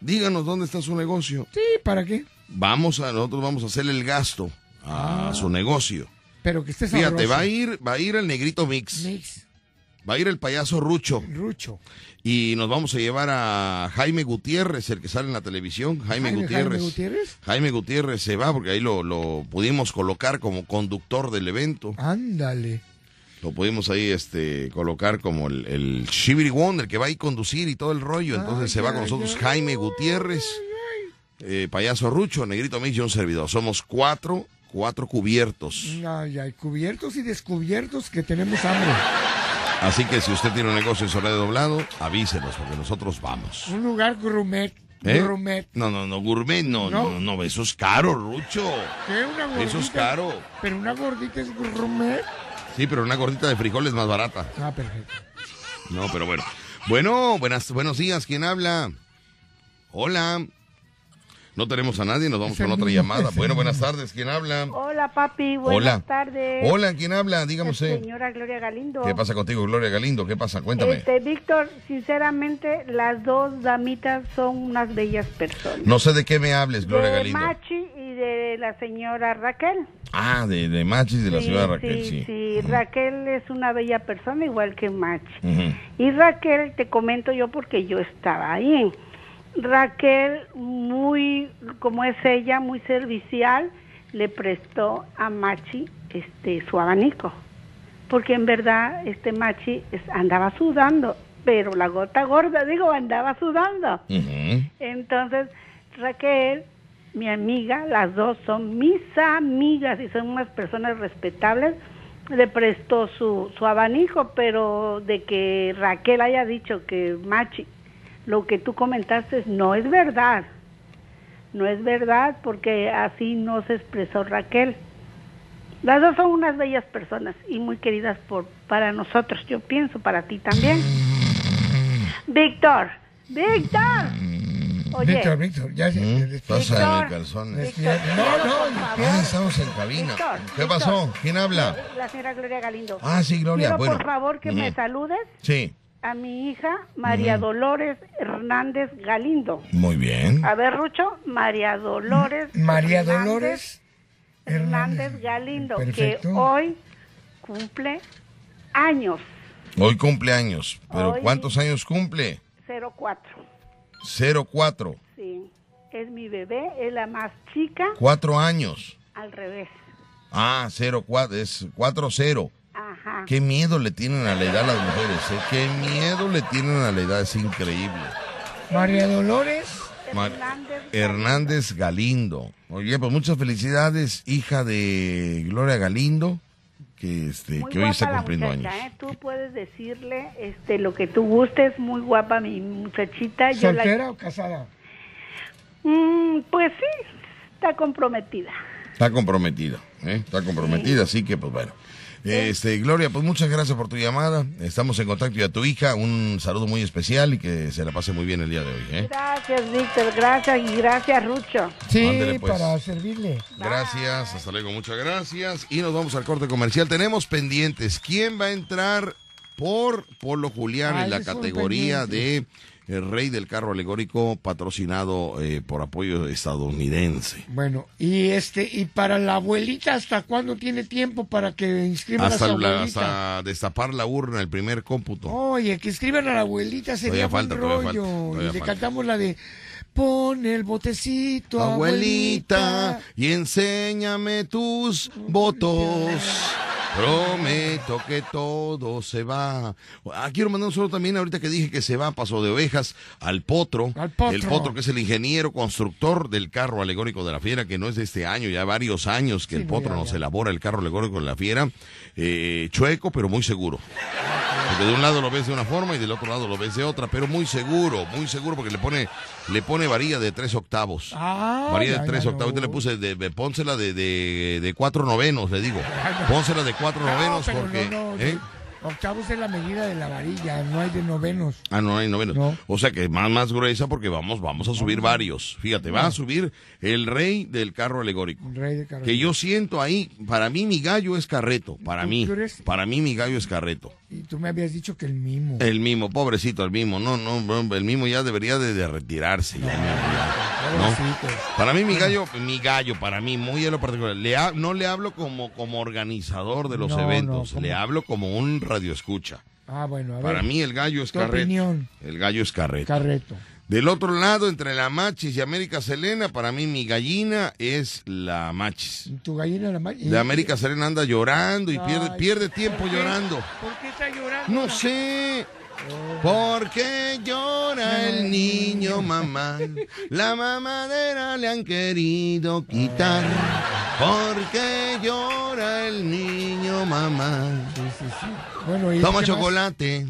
díganos dónde está su negocio. Sí, ¿para qué? Vamos a, nosotros vamos a hacerle el gasto a su negocio. Pero que esté Fíjate, sabroso. va a ir, va a ir el negrito mix, Mix, va a ir el payaso Rucho Rucho. y nos vamos a llevar a Jaime Gutiérrez, el que sale en la televisión, Jaime, Jaime- Gutiérrez. Jaime Gutiérrez. Jaime Gutiérrez se va porque ahí lo, lo pudimos colocar como conductor del evento. Ándale. Lo pudimos ahí este colocar como el, el Shibiri Wonder, que va a ir a conducir y todo el rollo. Entonces Ay, se va con nosotros ay, Jaime Gutiérrez, eh, Payaso Rucho, Negrito Mix y un servidor. Somos cuatro, cuatro cubiertos. Ay, ay, cubiertos y descubiertos que tenemos hambre. Así que si usted tiene un negocio en Soledad Doblado, avísenos porque nosotros vamos. Un lugar gourmet. ¿Eh? Gourmet. No, no, no, gourmet, no, ¿No? no, no, eso es caro, Rucho. ¿Qué? Una gordita. Eso es caro. Pero una gordita es gourmet. Sí, pero una gordita de frijoles más barata. Ah, perfecto. No, pero bueno. Bueno, buenas, buenos días. ¿Quién habla? Hola. No tenemos a nadie, nos vamos con otra llamada. Bueno, buenas tardes. ¿Quién habla? Hola, papi. Buenas Hola. tardes. Hola, ¿quién habla? Dígame. Señora Gloria Galindo. ¿Qué pasa contigo, Gloria Galindo? ¿Qué pasa? Cuéntame. Este, Víctor, sinceramente, las dos damitas son unas bellas personas. No sé de qué me hables, Gloria de Galindo. Machi y de la señora Raquel. Ah, de, de Machis de la Sí, de Raquel, sí. sí, sí. Raquel es una bella persona igual que Machi. Y Raquel, te comento yo porque yo estaba ahí. Raquel, muy, como es ella, muy servicial, le prestó a Machi este, su abanico. Porque en verdad este Machi andaba sudando, pero la gota gorda, digo, andaba sudando. Entonces, Raquel, mi amiga, las dos son mis amigas y son unas personas respetables, le prestó su, su abanico, pero de que Raquel haya dicho que Machi, lo que tú comentaste no es verdad. No es verdad porque así no se expresó Raquel. Las dos son unas bellas personas y muy queridas por para nosotros, yo pienso, para ti también. Víctor, Víctor. Oye, Víctor, Víctor, ya ¿Mm? Pasa de Víctor. calzones. Víctor, No, no, favor, estamos en cabina. Víctor, ¿Qué Víctor. pasó? ¿Quién habla? La señora Gloria Galindo. Ah, sí, Gloria, Quiero, bueno. por favor, que me saludes Sí, a mi hija María Dolores Hernández Galindo. muy bien. A ver, Rucho, María Dolores. María Hernández Dolores Hernández Galindo, Perfecto. que hoy cumple años, Hoy cumpleaños. ¿Pero Hoy- cuántos años cumple? 04. 04. Sí, es mi bebé, es la más chica, Cuatro años. al revés. Ah, 04, es 40. Ajá. Qué miedo le tienen a la edad las mujeres, ¿eh? Qué miedo le tienen a la edad, es increíble. María Dolores. Mar- Hernández Galindo. Oye, pues muchas felicidades, hija de Gloria Galindo, que este, Muy que hoy está cumpliendo muchacha, años. ¿eh? Tú puedes decirle este, lo que tú gustes, muy guapa mi muchachita. Yo la- ¿Soltera o casada? Mm, pues sí, está comprometida. Está comprometida, ¿eh? Está comprometida, así que pues bueno. Este, Gloria, pues muchas gracias por tu llamada. Estamos en contacto y a tu hija un saludo muy especial y que se la pase muy bien el día de hoy, ¿eh? Gracias, Víctor, gracias y gracias, Rucho. Sí, pues. para servirle. Gracias, hasta luego, muchas gracias. Y nos vamos al corte comercial. Tenemos pendientes. ¿Quién va a entrar por Polo Julián Ah, en la es un categoría de el rey del carro alegórico patrocinado eh, por apoyo estadounidense? Bueno, y este, y para la abuelita, ¿hasta cuándo tiene tiempo para que inscriban a su Hasta, la- abuelita? hasta destapar la urna, el primer cómputo. Oye, que escriban a la abuelita sería falta, buen rollo. falta, y le falta. cantamos la de Pon el botecito, Abuelita, y enséñame tus votos. Prometo que todo se va. Ah, quiero mandar un saludo también ahorita que dije que se va Paso de Ovejas al Potro. Potro. El Potro que es el ingeniero constructor del carro alegórico de la fiera, que no es de este año, ya varios años que Sí, el Potro nos ya. elabora el carro alegórico de la fiera. Eh, chueco, pero muy seguro. Porque de un lado lo ves de una forma y del otro lado lo ves de otra, pero muy seguro, muy seguro porque le pone, le pone varilla de tres octavos. Ah, Varilla de tres octavos. no. Yo le puse de, de- pónsela de, de, de cuatro novenos, le digo. Pónsela de cuatro No, novenos porque. no, no, ¿eh? Octavos es la medida de la varilla, no hay de novenos. Ah, no hay novenos. No. O sea que más, más gruesa porque vamos, vamos a subir varios. Fíjate, va a subir el rey del carro alegórico. Rey de carro. Que yo siento ahí, para mí mi gallo es carreto, para ¿Tú mí, para mí mi gallo es carreto. Y tú me habías dicho que el mimo. El mimo, pobrecito, el mimo, no, no, no, el mimo ya debería de, de retirarse. ya, ya, ¿no? Pobrecito. Para mí mi gallo, mi gallo, para mí, muy en lo particular, le ha- no le hablo como, como organizador de los No, eventos, no, le hablo como un radioescucha. Ah, bueno, a Para ver. mí el gallo es carreto. opinión. El gallo es carreto. Carreto. Del otro lado, entre la Machis y América Selena, para mí mi gallina es la Machis. Tu gallina la ma- De América Selena anda llorando y pierde, Ay, pierde tiempo llorando. ¿Por qué está llorando? No sé. ¿Por qué llora el niño, mamá? La mamadera le han querido quitar. ¿Por qué llora el niño, mamá? Sí, sí, sí. Bueno, ¿y Toma más? chocolate.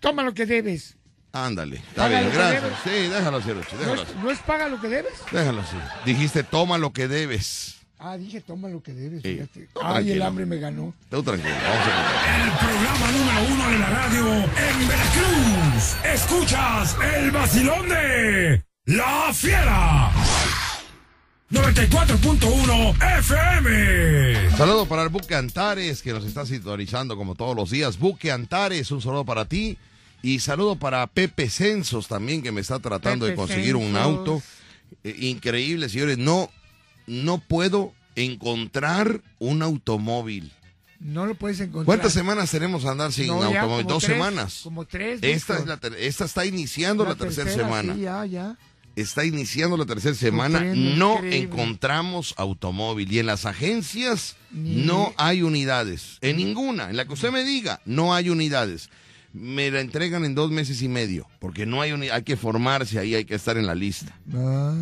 Toma lo que debes. Ándale. Está bien, gracias. debes. Sí, déjalo así, Rochi, ¿No déjalo es, así. no es paga lo que debes? Déjalo así. Dijiste, toma lo que debes. Ah, dije toma lo que debes. Sí. Ay, el hambre me ganó. Tú tranquilo, vamos a El programa número uno de la radio en Veracruz. Escuchas el vacilón de La Fiera. 94.1 FM. Saludo para el Buque Antares que nos está sintonizando como todos los días. Buque Antares, un saludo para ti. Y saludo para Pepe Censos también que me está tratando de conseguir un auto. Eh, increíble, señores. No, no puedo encontrar un automóvil. No lo puedes encontrar. ¿Cuántas semanas tenemos a andar sin No, automóvil? Dos tres, semanas. Como tres. Esta, es la ter- esta está iniciando la, tercera, semana. Sí, ya, ya. está iniciando la tercera semana, no increíble. encontramos automóvil y en las agencias Ni- no hay unidades, en ninguna, en la que usted me diga, no hay unidades. Me la entregan en dos meses y medio, porque no hay uni- hay que formarse ahí, hay que estar en la lista. Ah,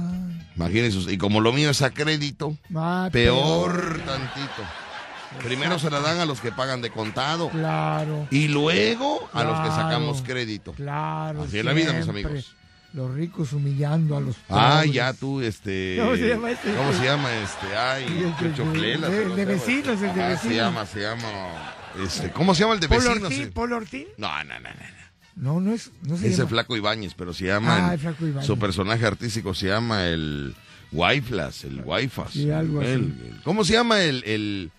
Imagínense, y como lo mío es a crédito, ah, peor tantito. Primero se la dan a los que pagan de contado Claro. y luego a los que sacamos crédito. Claro. Así es la vida, mis amigos. Los ricos humillando a los Ah, pobres. ya tú, este. ¿Cómo se llama este? ¿Cómo se llama este? Ay, el- el- Flelas, el ¿cómo de llama? vecinos, el de Ah, Se vecinos. llama, se llama. Este, ¿Cómo se llama el de ¿Paul vecinos? Ortín? Sí. ¿Paul Ortín? No, no, no, no. No, no es. No se Ese llama. Flaco Ibáñez, pero se llama. Ah, el- el Flaco Ibáñez. Su personaje artístico se llama el Waiflas, el Waifas. Sí, algo así. El- el- ¿Cómo se llama el. el,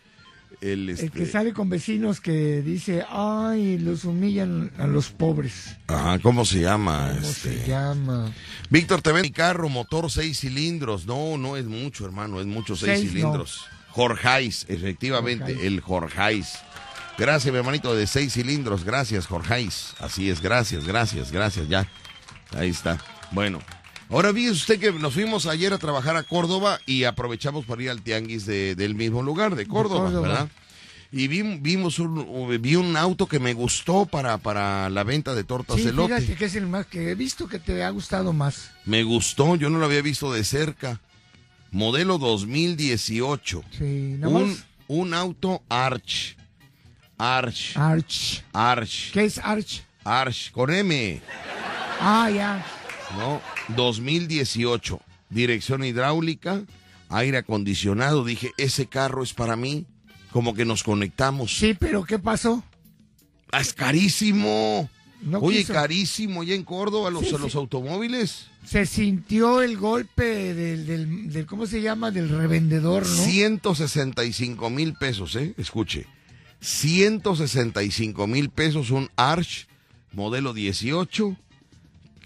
el, El que este, sale con vecinos que dice, ay, los humillan a los pobres. Ajá, ¿cómo se llama? ¿Cómo este? se llama? Víctor, te ven mi carro, motor seis cilindros. No, no es mucho, hermano, es mucho seis, Seis, cilindros. Jorgeis, efectivamente, Jorgeis. el Jorgeis. Gracias, mi hermanito, de seis cilindros. Gracias, Jorgeis. Así es, gracias, gracias, gracias, ya. Ahí está. Bueno, ahora fíjese usted que nos fuimos ayer a trabajar a Córdoba y aprovechamos para ir al tianguis de- del mismo lugar, de Córdoba, Córdoba. ¿verdad? Y vi- vimos un, vi un auto que me gustó para, para la venta de tortas Sí, de lote. fíjate que es el más que he visto que te ha gustado más. Me gustó, yo no lo había visto de cerca. Modelo 2018. Sí, nada Un, más. un auto Arch. Arch. Arch. Arch. ¿Qué es Arch? Arch, con M. Ah, ya. ¿No? 2018. Dirección hidráulica, aire acondicionado. Dije, ese carro es para mí. Como que nos conectamos. Sí, pero ¿qué pasó? Ah, es carísimo. No Oye, quiso. carísimo ya en Córdoba los, Sí, los automóviles. Se sintió el golpe del, del, del- ¿cómo se llama? Del revendedor, ¿no? 165 mil pesos, ¿eh? Escuche. 165 mil pesos un Arch modelo 18,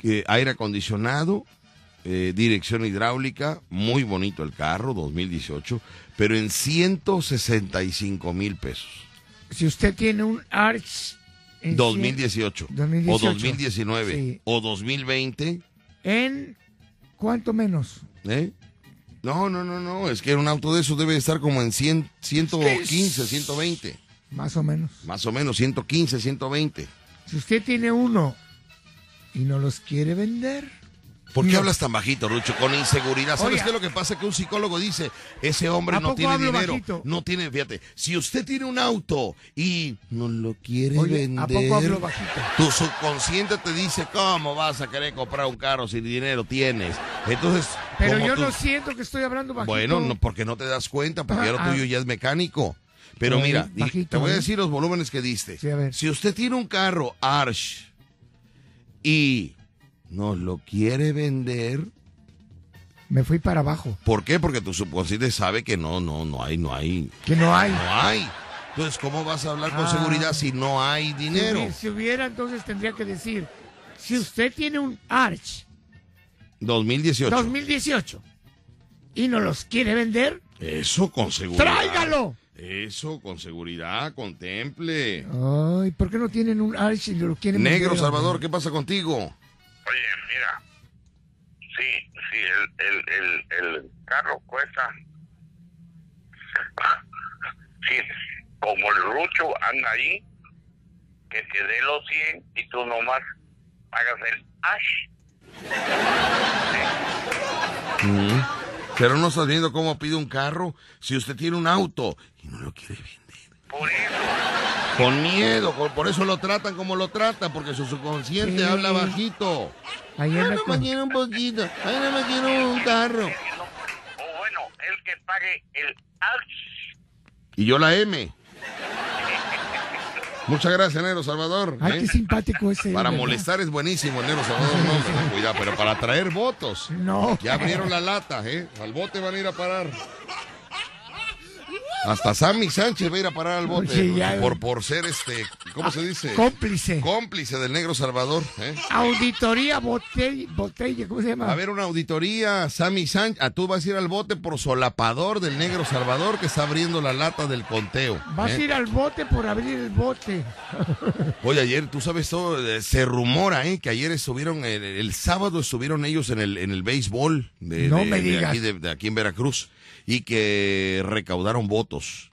que, aire acondicionado, eh, dirección hidráulica, muy bonito el carro, 2018, pero en 165 mil pesos. Si usted tiene un Arch en 2018, 2018, o 2019 sí. o 2020, ¿En cuánto menos? ¿eh? No, no, no, no, es que un auto de esos debe estar como en 100, 115, 120. Más o menos. Más o menos, 115, 120. Si usted tiene uno y no los quiere vender, ¿Por qué No. hablas tan bajito, Rucho? Con inseguridad. ¿Sabes Oiga. qué es lo que pasa? Que un psicólogo dice, ese hombre ¿A no tiene dinero. bajito? No tiene, fíjate, si usted tiene un auto y no lo quiere Oye, vender. ¿a poco hablo bajito? Tu subconsciente te dice, ¿cómo vas a querer comprar un carro si dinero tienes? Entonces, pero yo tú- no siento que estoy hablando bajito. Bueno, no, porque no te das cuenta, porque ya lo Ah, tuyo ah. ya es mecánico. Pero mira, bajito, te voy a ¿eh? decir los volúmenes que diste. Sí, a ver. Si usted tiene un carro Arch y no lo quiere vender, Me fui para abajo. ¿por qué? Porque tu subconsciente sabe que no, no, no hay, no hay. Que no hay. No hay. Entonces, ¿cómo vas a hablar con Ah. seguridad si no hay Si dinero? hubi- Si hubiera, entonces tendría que decir, si usted tiene un Arch 2018. 2018 y no los quiere vender, Eso con seguridad. ¡tráigalo! Eso con seguridad, contemple. Ay, ¿por qué no tienen un Arch y lo quieren Negro? Salvador, ¿qué pasa contigo? Oye, mira, sí, sí, el, el, el, el carro cuesta, sí, como el rucho anda ahí, que te dé los 100 y tú nomás pagas el ash. Mm. Pero no estás viendo cómo pide un carro si usted tiene un auto no lo quiere vender. Por eso, Con miedo, con- por eso lo tratan como lo tratan, porque su subconsciente Sí. habla bajito. Ahí Ay, anda no me quiero un poquito, ay, no me quiero un carro. o bueno, el que pague el. Y yo la M. Muchas gracias, Nero Salvador. Ay, ¿eh? qué simpático ese. Para ¿verdad? molestar es buenísimo, Nero Salvador. No, hombre, cuidado, pero para traer votos. No. Ya abrieron la lata, ¿eh? Al bote van a ir a parar. Hasta Sammy Sánchez va a ir a parar al bote. Sí, ya. por, por ser este, ¿cómo se dice? Cómplice. Cómplice del negro Salvador. ¿eh? Auditoría botella, botella, ¿cómo se llama? A haber una auditoría, Sammy Sánchez. Ah, tú vas a ir al bote por solapador del negro Salvador que está abriendo la lata del conteo. Vas ¿eh? a ir al bote por abrir el bote. Oye, ayer, tú sabes todo, eh, se rumora, ¿eh? Que ayer estuvieron, el, el sábado estuvieron ellos en el, en el béisbol de, No de- me de aquí, de, de aquí en Veracruz y que recaudaron votos.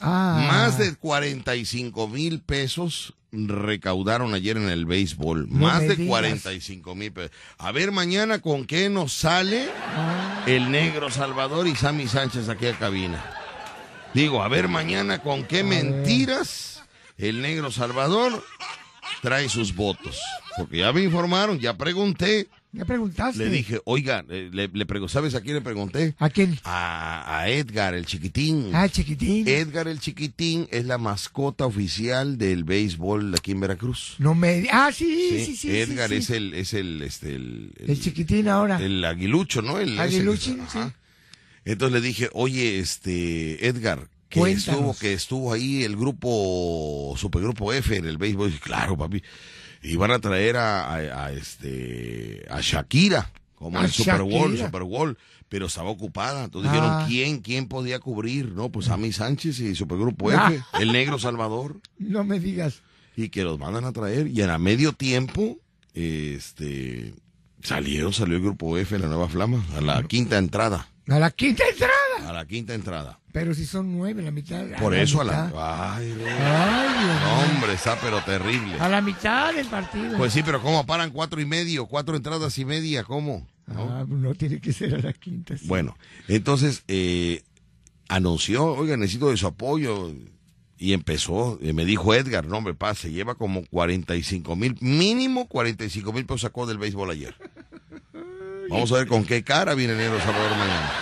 Ah. Más de 45 mil pesos recaudaron ayer en el béisbol. No Más de digas. 45 mil pesos. A ver mañana con qué nos sale Ah. el negro Salvador y Sammy Sánchez aquí a cabina. Digo, a ver mañana con qué mentiras el negro Salvador trae sus votos. Porque ya me informaron, ya pregunté ¿Qué preguntaste? Le dije, oiga, eh, le, le ¿sabes a quién le pregunté? ¿A quién? A, a Edgar, el chiquitín. Ah, chiquitín. Edgar, el chiquitín, es la mascota oficial del béisbol aquí en Veracruz. No me... Ah, sí, sí, sí. sí, Edgar sí. es el, es el, este, el, El chiquitín ahora. el aguilucho, ¿no? El, ese- Aguiluchín, ajá. Entonces le dije, oye, este, Edgar, que Cuéntanos. estuvo, que estuvo ahí el grupo, supergrupo F en el béisbol. Claro, papi. Y van a traer a, a- a, este, a Shakira, como el Super Bowl. Super Bowl, pero estaba ocupada. Entonces Ah. dijeron, ¿quién, quién podía cubrir? No, pues Ami Sánchez y Supergrupo Ah. F, el negro Salvador No me digas. y que los mandan a traer y a medio tiempo este salieron salió el grupo F la nueva flama a la quinta entrada A la quinta entrada. A la quinta entrada Pero si son nueve, la mitad. por la eso a mitad. la ay, no. Ay, Dios No, hombre está pero terrible A la mitad del partido. pues sí pero cómo paran cuatro y medio cuatro entradas y media cómo Ah, no tiene que ser a la quinta. sí. bueno entonces eh, anunció oiga necesito de su apoyo y empezó, eh, me dijo Edgar, no hombre, paz, se lleva como 45 mil, mínimo 45 mil pesos sacó del béisbol ayer. Vamos a ver con qué cara viene el negro Salvador mañana.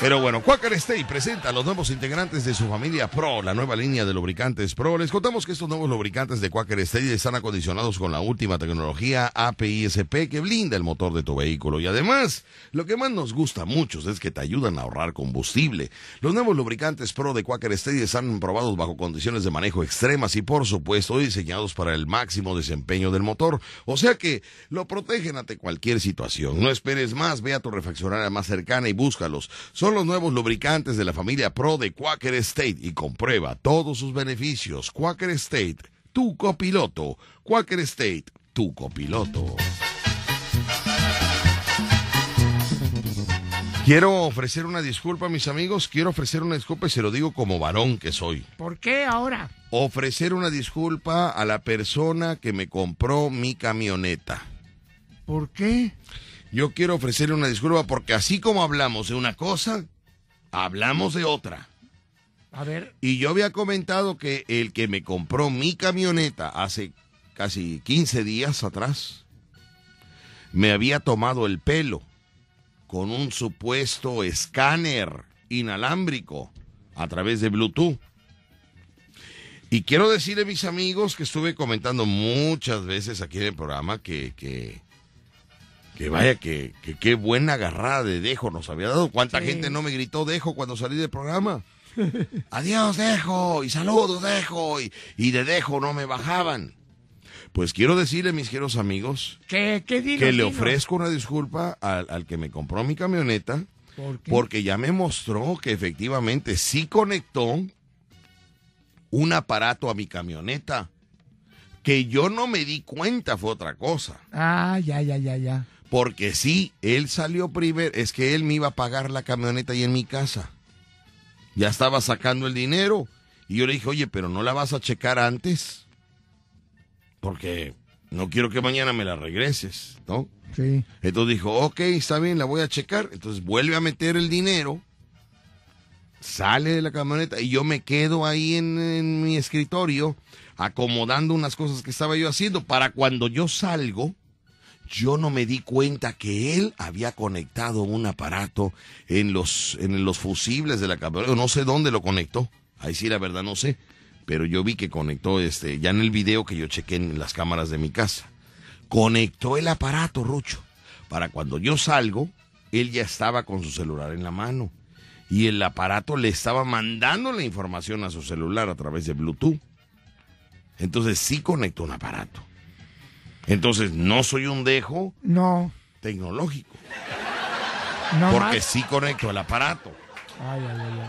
Pero bueno, Quaker State presenta a los nuevos integrantes de su familia Pro, la nueva línea de lubricantes Pro. Les contamos que estos nuevos lubricantes de Quaker State están acondicionados con la última tecnología API-SP que blinda el motor de tu vehículo. Y además, lo que más nos gusta a muchos es que te ayudan a ahorrar combustible. Los nuevos lubricantes Pro de Quaker State están probados bajo condiciones de manejo extremas y por supuesto diseñados para el máximo desempeño del motor. O sea que lo protegen ante cualquier situación. No esperes más, ve a tu refaccionaria más cercana y búscalos. Los nuevos lubricantes de la familia Pro de Quaker State y comprueba todos sus beneficios. Quaker State, tu copiloto. Quaker State, tu copiloto. Quiero ofrecer una disculpa, mis amigos. Quiero ofrecer una disculpa y se lo digo como varón que soy. ¿Por qué ahora? Ofrecer una disculpa a la persona que me compró mi camioneta. ¿Por qué? Yo quiero ofrecerle una disculpa porque así como hablamos de una cosa, hablamos de otra. A ver, Y yo había comentado que el que me compró mi camioneta hace casi 15 días atrás, me había tomado el pelo con un supuesto escáner inalámbrico a través de Bluetooth. Y quiero decirle a mis amigos que estuve comentando muchas veces aquí en el programa que, que, que vaya, que, que qué buena agarrada de Dejo nos había dado. ¿Cuánta Sí. gente no me gritó Dejo cuando salí del programa? Adiós, Dejo, y saludos, Dejo, y, y de Dejo no me bajaban. Pues quiero decirle, mis queridos amigos, ¿qué, que le ofrezco una disculpa al, al que me compró mi camioneta, ¿Por porque ya me mostró que efectivamente sí conectó un aparato a mi camioneta. Que yo no me di cuenta fue otra cosa. Ah, ya, ya, ya, ya. Porque sí, él salió primero, es que él me iba a pagar la camioneta ahí en mi casa. Ya estaba sacando el dinero. Y yo le dije, oye, pero no la vas a checar antes. Porque no quiero que mañana me la regreses, ¿no? Sí. Entonces dijo, ok, está bien, la voy a checar. Entonces vuelve a meter el dinero, sale de la camioneta y yo me quedo ahí en, en mi escritorio acomodando unas cosas que estaba yo haciendo para cuando yo salgo, yo no me di cuenta que él había conectado un aparato en los, en los fusibles de la camioneta. No sé dónde lo conectó. Ahí sí, la verdad, no sé. Pero yo vi que conectó este, ya en el video que yo chequé en las cámaras de mi casa. Conectó el aparato, Rucho. Para cuando yo salgo, él ya estaba con su celular en la mano. Y el aparato le estaba mandando la información a su celular a través de Bluetooth. Entonces sí conectó un aparato. Entonces no soy un dejo No, tecnológico. no porque más. sí conecto el aparato. Ay, ay, ay, ay.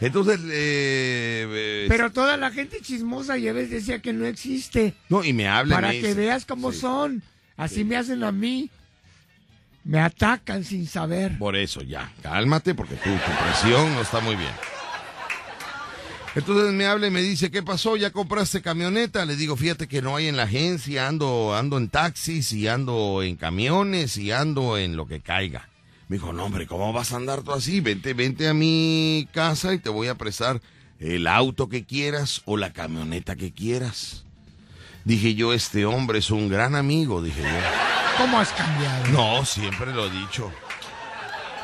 Entonces, eh, eh, Pero toda la gente chismosa ya ves decía que no existe. no, y me hablan. Para que veas cómo sí, son. Así me hacen a mí. Me atacan sin saber. Por eso, ya, cálmate, porque tu, tu presión no está muy bien. Entonces me habla y me dice, ¿qué pasó? ¿Ya compraste camioneta? Le digo, fíjate que no hay en la agencia, ando, ando en taxis y ando en camiones y ando en lo que caiga. Me dijo, no hombre, ¿cómo vas a andar tú así? Vente, vente a mi casa y te voy a prestar el auto que quieras o la camioneta que quieras. Dije yo, este hombre es un gran amigo, dije yo. ¿Cómo has cambiado? No, siempre lo he dicho.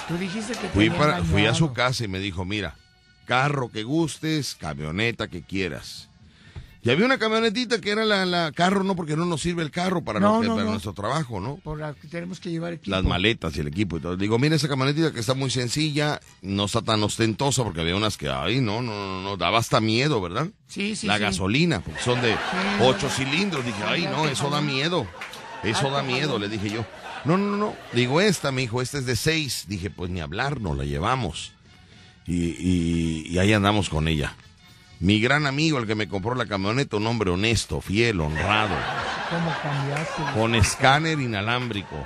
Tú dijiste que te Fui, para, fui a su casa y me dijo, mira, carro que gustes, camioneta que quieras. Y había una camionetita que era la, la carro, no porque no nos sirve el carro para, No, no, nuestro trabajo, ¿no? Por la que tenemos que llevar equipo. Las maletas y el equipo y todo. Digo, mira esa camionetita que está muy sencilla, no está tan ostentosa porque había unas que, ay, no, no, no, no, daba hasta miedo, ¿verdad? Sí, sí, La sí. gasolina, porque son de ocho cilindros. Dije, ay, no, eso da miedo. Eso da miedo, le dije yo. No, no, no. Digo, esta, mi hijo, esta es de seis. Dije, pues ni hablar, no la llevamos. Y, y, y ahí andamos con ella. Mi gran amigo, el que me compró la camioneta, un hombre honesto, fiel, honrado, ¿Cómo cambiaste? con escáner inalámbrico.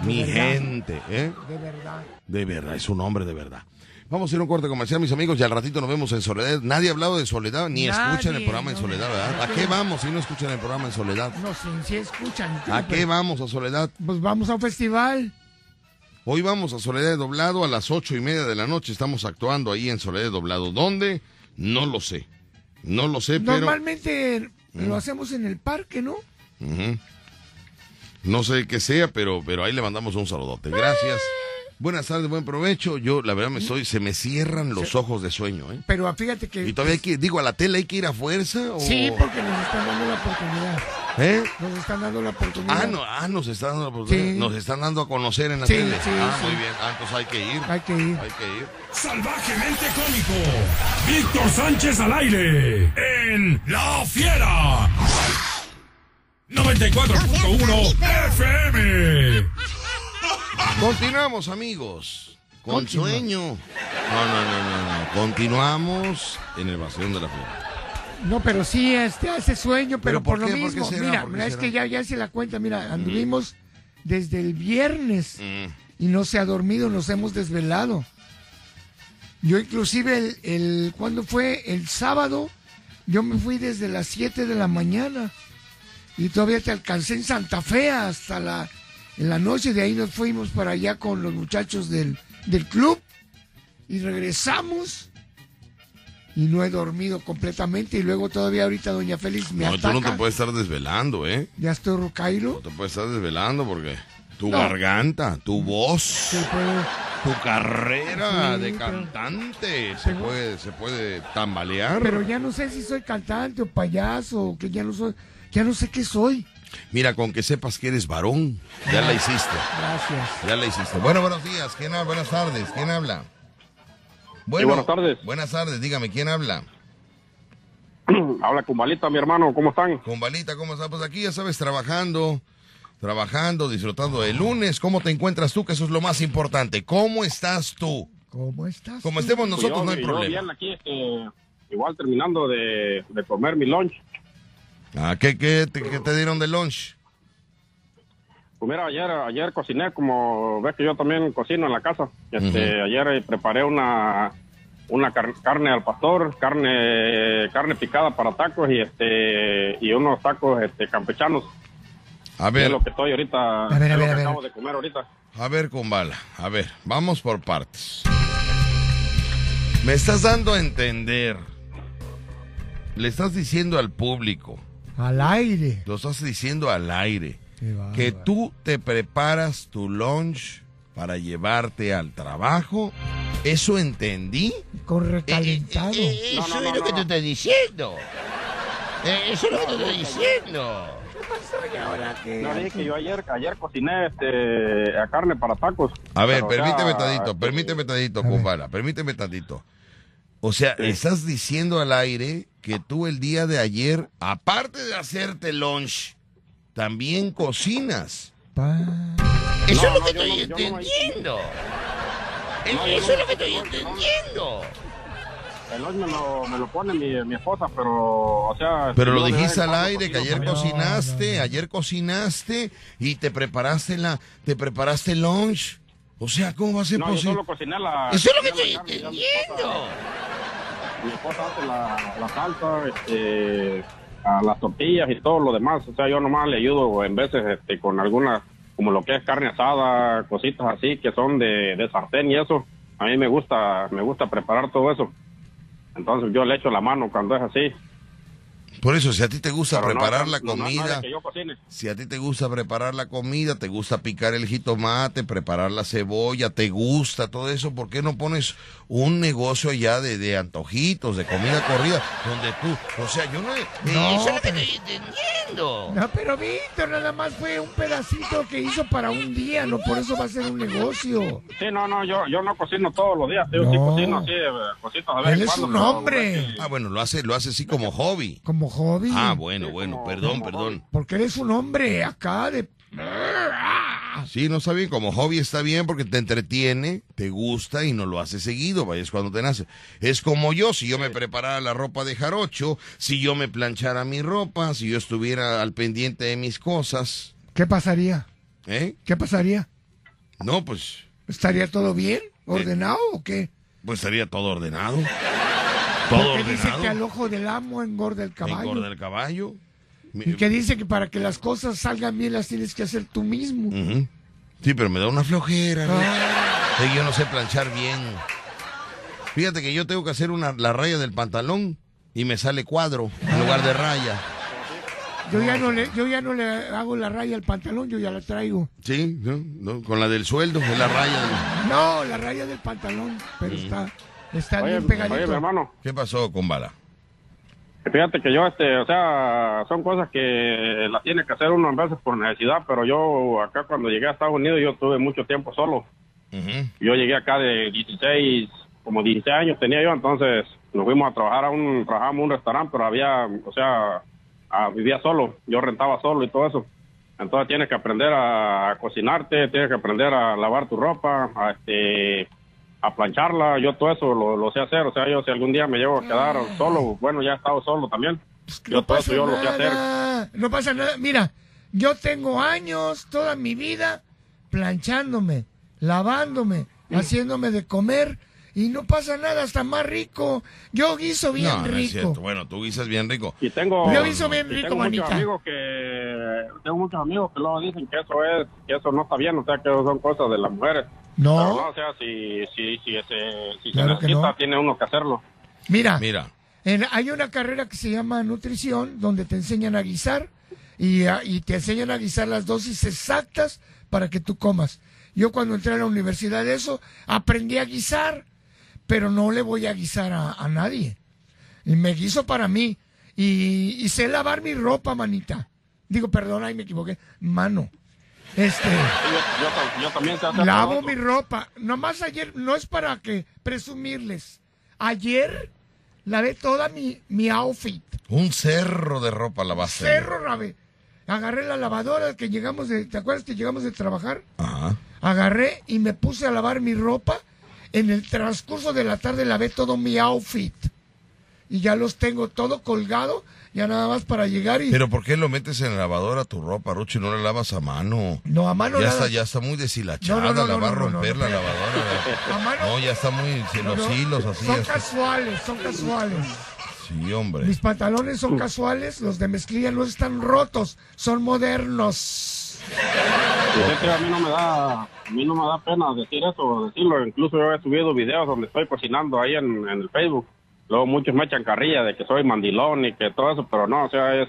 Mi verdad. gente, ¿eh? De verdad. De verdad, es un hombre de verdad. Vamos a ir a un corte comercial, mis amigos, y al ratito nos vemos en Soledad. Nadie ha hablado de Soledad, ni Nadie, escuchan el programa en. Soledad, ¿verdad? ¿A qué vamos si no escuchan el programa en Soledad? No sé, si escuchan. ¿A qué vamos a Soledad? Pues vamos a un festival. Hoy vamos a Soledad de Doblado a las ocho y media de la noche. Estamos actuando ahí en Soledad de Doblado. ¿Dónde? No lo sé. No lo sé, pero... Normalmente lo hacemos en el parque, ¿no? No sé qué sea, pero, pero ahí le mandamos un saludote. Gracias. Buenas tardes, buen provecho. Yo, la verdad, me estoy, se me cierran los ojos de sueño, ¿eh? Pero fíjate que... Y todavía hay que, digo, a la tele hay que ir a fuerza o... Sí, porque nos están dando la oportunidad. ¿Eh? Nos están dando la oportunidad. Ah, no, ah, nos están dando la oportunidad. Sí. Nos están dando a conocer en la Sí, tele. sí, ah, sí. muy bien. Ah, entonces hay que ir. Hay que ir. Hay que ir. Salvajemente cómico. Víctor Sánchez al aire. En La Fiera. 94.1 FM. Continuamos, amigos. Con sueño. No, no, no, no, no. Continuamos en el vacío de la fiera. No, pero sí, este, hace sueño, pero, ¿Pero por lo ¿Por qué mismo. será? Mira, ¿Por qué mira, es será? que ya, ya se la cuenta, mira, anduvimos desde el viernes Mm. y no se ha dormido, nos hemos desvelado. Yo inclusive el, el cuando fue el sábado, yo me fui desde las 7 de la mañana y todavía te alcancé en Santa Fe hasta la en la noche, de ahí nos fuimos para allá con los muchachos del, del club y regresamos y no he dormido completamente y luego todavía ahorita doña Félix me No, tú ataca. no te puedes estar desvelando, ¿eh? Ya estoy rocairo. No te puedes estar desvelando porque tu No. garganta, tu voz, Se puede- tu carrera Sí, de pero- cantante se puede, se puede tambalear. Pero ya no sé si soy cantante o payaso o que ya no soy, ya no sé qué soy. Mira, con que sepas que eres varón, ya la hiciste. Gracias. Ya la hiciste. Bueno, buenos días. ¿Quién habla? Buenas tardes. ¿Quién habla? buenas tardes. Buenas tardes. Dígame, ¿quién habla? Habla con Balita, mi hermano, ¿cómo están? Con Balita, ¿cómo estás? Pues aquí ya sabes, trabajando, trabajando, disfrutando del lunes. ¿Cómo te encuentras tú? Que eso es lo más importante. ¿Cómo estás tú? ¿Cómo estás? Como estemos nosotros, Pues yo- no hay yo problema. bien aquí, este, igual terminando de, de comer mi lunch. Ah, ¿qué, qué te, qué te dieron de lunch? Pues mira, ayer, ayer cociné, como ves que yo también cocino en la casa. Este, Ayer eh, preparé una, una car- carne al pastor, carne, carne picada para tacos y este y unos tacos este, campechanos. A Es ver, lo que estoy ahorita, A ver, a es lo ver, que a ver. acabo de comer ahorita. a ver, con bala. A ver, vamos por partes. Me estás dando a entender. Le estás diciendo al público. Al aire. Lo estás diciendo al aire. Qué que tú te preparas tu lunch para llevarte al trabajo. ¿Eso entendí? Con recalentado. Eso es lo que te estoy diciendo. Eh, eso es lo que te estoy diciendo. No, dije que yo ayer, ayer cociné este, a carne para tacos. A ver, Pero, permíteme tantito, este, permíteme tantito, compadre, permíteme tantito. O sea, estás diciendo al aire que tú el día de ayer, aparte de hacerte lunch, también cocinas. Eso No, es lo que estoy no- entendiendo. Eso no- es lo que estoy entendiendo. El lunch me lo, me lo pone mi, mi esposa, pero, o sea... Pero lo dijiste al aire que ayer también. cocinaste, ayer cocinaste y te preparaste la, te preparaste lunch. O sea, ¿cómo va a ser No, yo posible? solo cociné la... Eso es lo que estoy carne, entendiendo. esposa- Mi esposa hace la, la salsa, este, a las tortillas y todo lo demás. O sea, yo nomás le ayudo en veces este, con alguna, como lo que es carne asada, cositas así que son de, de sartén y eso. A mí me gusta, me gusta preparar todo eso. Entonces yo le echo la mano cuando es así. Por eso, si a ti te gusta Pero no, preparar la no, no, no es de comida, que yo cocine. si a ti te gusta preparar la comida, te gusta picar el jitomate, preparar la cebolla, te gusta todo eso, ¿por qué no pones un negocio allá de, de antojitos, de comida corrida, donde tú, o sea, yo no... No, eso pero- estoy entendiendo. No, pero Víctor, nada más fue un pedacito que hizo para un día, no por eso va a ser un negocio. Sí, no, no, yo, yo no cocino todos los días. Yo sí No. cocino así, eh, cositas a ver Él es un hombre. Ah, bueno, lo hace, lo hace así como hobby. Como hobby. Ah, bueno, bueno, perdón, perdón. Porque eres un hombre acá de... Sí, no está bien, como hobby está bien porque te entretiene, te gusta y no lo hace seguido, vaya, es cuando te nace. Es como yo, si yo me preparara la ropa de jarocho, si yo me planchara mi ropa, si yo estuviera al pendiente de mis cosas, ¿Qué pasaría? ¿eh? ¿Qué pasaría? No, pues, ¿Estaría todo bien? ¿Ordenado o qué? pues estaría todo ordenado. Todo Porque dice que al ojo del amo engorda el caballo. Engorda el caballo. Y que dice que para que las cosas salgan bien las tienes que hacer tú mismo. Sí, pero me da una flojera. ¿no? Ah. Sí, yo no sé planchar bien. Fíjate que yo tengo que hacer una, la raya del pantalón y me sale cuadro en lugar de raya. Yo ya no le, yo ya no le hago la raya al pantalón, yo ya la traigo. Sí, ¿no? ¿no? con la del sueldo, es la raya. del- No, la raya del pantalón, pero Mm. está, está Oye, bien pegadito. oye, mi hermano. ¿Qué pasó con Bala? Fíjate que yo, este, o sea, son cosas que las tiene que hacer uno a veces por necesidad, pero yo acá cuando llegué a Estados Unidos yo tuve mucho tiempo solo. Yo llegué acá de 16, como 16 años tenía yo, entonces nos fuimos a trabajar a un, trabajamos en un restaurante, pero había, o sea, ah, vivía solo, yo rentaba solo y todo eso. Entonces tienes que aprender a, cocinarte, tienes que aprender a lavar tu ropa, a, este, a plancharla, yo todo eso lo, lo sé hacer, o sea, yo si algún día me llevo a quedar solo, bueno, ya he estado solo también, yo todo eso yo lo sé hacer. no pasa nada. Mira, yo tengo años, toda mi vida, planchándome, lavándome, haciéndome de comer y no pasa nada, hasta más rico. Yo guiso bien no, no es rico. cierto. Bueno, tú guisas bien rico. Y tengo, Yo hizo bien y rico, tengo muchos amigos que tengo muchos amigos que luego dicen que eso es que eso no está bien, o sea, que eso son cosas de las mujeres. No. Pero no, o sea, si si si ese, si Claro se que necesita, no. tiene uno que hacerlo. Mira, Mira, en- hay una carrera que se llama nutrición, donde te enseñan a guisar y, a- y te enseñan a guisar las dosis exactas para que tú comas. Yo cuando entré a la universidad de eso, aprendí a guisar, pero no le voy a guisar a, a nadie. Y me guiso para mí. Y, y sé lavar mi ropa, manita. Digo, perdón, ahí me equivoqué. Mano. Este. Yo, yo yo también Lavo mi ropa. Nomás ayer, no es para que presumirles. Ayer lavé toda mi, mi outfit. un cerro de ropa lavaste. Cerro lavé. Agarré la lavadora que llegamos de. ¿Te acuerdas que llegamos de trabajar? Ajá. Agarré y me puse a lavar mi ropa. En el transcurso de la tarde lavé todo mi outfit. Y ya los tengo todo colgado. Ya nada más para llegar y. Pero ¿por qué lo metes en la lavadora tu ropa, Rucho, y no la lavas a mano? No, a mano Ya nada. está, ya está muy deshilachada, No, no, no, la no, va a romper no, la lavadora. A mano. No, ya está muy, los no. hilos así. Son está. casuales, son casuales. Sí, hombre. Mis pantalones son casuales, los de mezclilla no están rotos, son modernos. Y sé que a mí no me da a mí no me da pena decir eso, decirlo. Incluso yo he subido videos donde estoy cocinando ahí en, en el Facebook. Luego muchos me echan carrilla de que soy mandilón y que todo eso, pero no, o sea, es,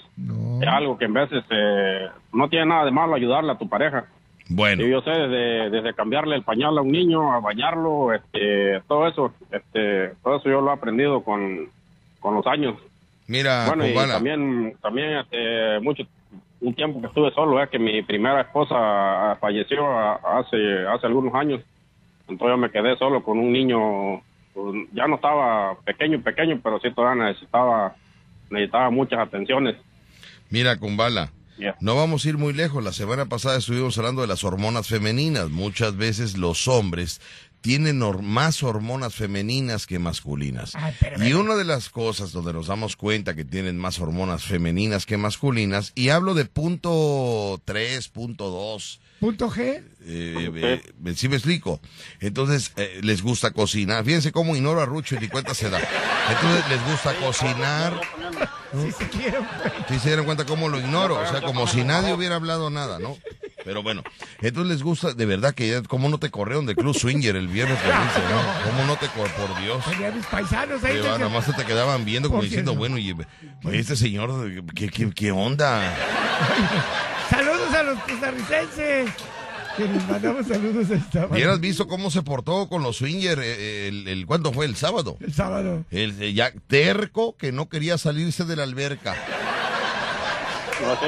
algo que en veces eh, no tiene nada de malo ayudarle a tu pareja. Bueno. Y yo sé desde, desde cambiarle el pañal a un niño, a bañarlo, este, todo eso, este, todo eso yo lo he aprendido con, con los años. Mira, bueno, y también, también este, mucho, un tiempo que estuve solo, es que mi primera esposa falleció hace, hace algunos años. Entonces yo me quedé solo con un niño, pues, ya no estaba pequeño, pequeño, pero sí todavía necesitaba, necesitaba muchas atenciones. Mira, Kumbala. Ya. No vamos a ir muy lejos. La semana pasada estuvimos hablando de las hormonas femeninas. Muchas veces los hombres tienen más hormonas femeninas que masculinas. y una de las cosas donde nos damos cuenta que tienen más hormonas femeninas que masculinas, y hablo de punto 3, punto 2, Punto G. eh, eh, eh, ¿sí me explico? Entonces, eh, les gusta cocinar. Fíjense cómo ignoro a Rucho y ni cuenta se da. Entonces, les gusta cocinar. Si pues. ¿Sí se dieron cuenta cómo lo ignoro? O sea, como si nadie hubiera hablado nada, ¿no? Pero bueno, entonces les gusta, de verdad que ya, ¿cómo no te corrieron de Club Swinger el viernes? que dice, ¿no? ¿Cómo no te corrieron? Por Dios. Mis paisanos ahí. Nada más se te quedaban viendo como diciendo, bueno, y oye, este señor, ¿qué, qué, qué onda? Saludos a los costarricenses. Que les mandamos saludos a esta ¿Hubieras visto cómo se portó con los Swinger eh, el, el, ¿cuándo fue? ¿El sábado? El sábado. El eh, ya terco que no quería salirse de la alberca.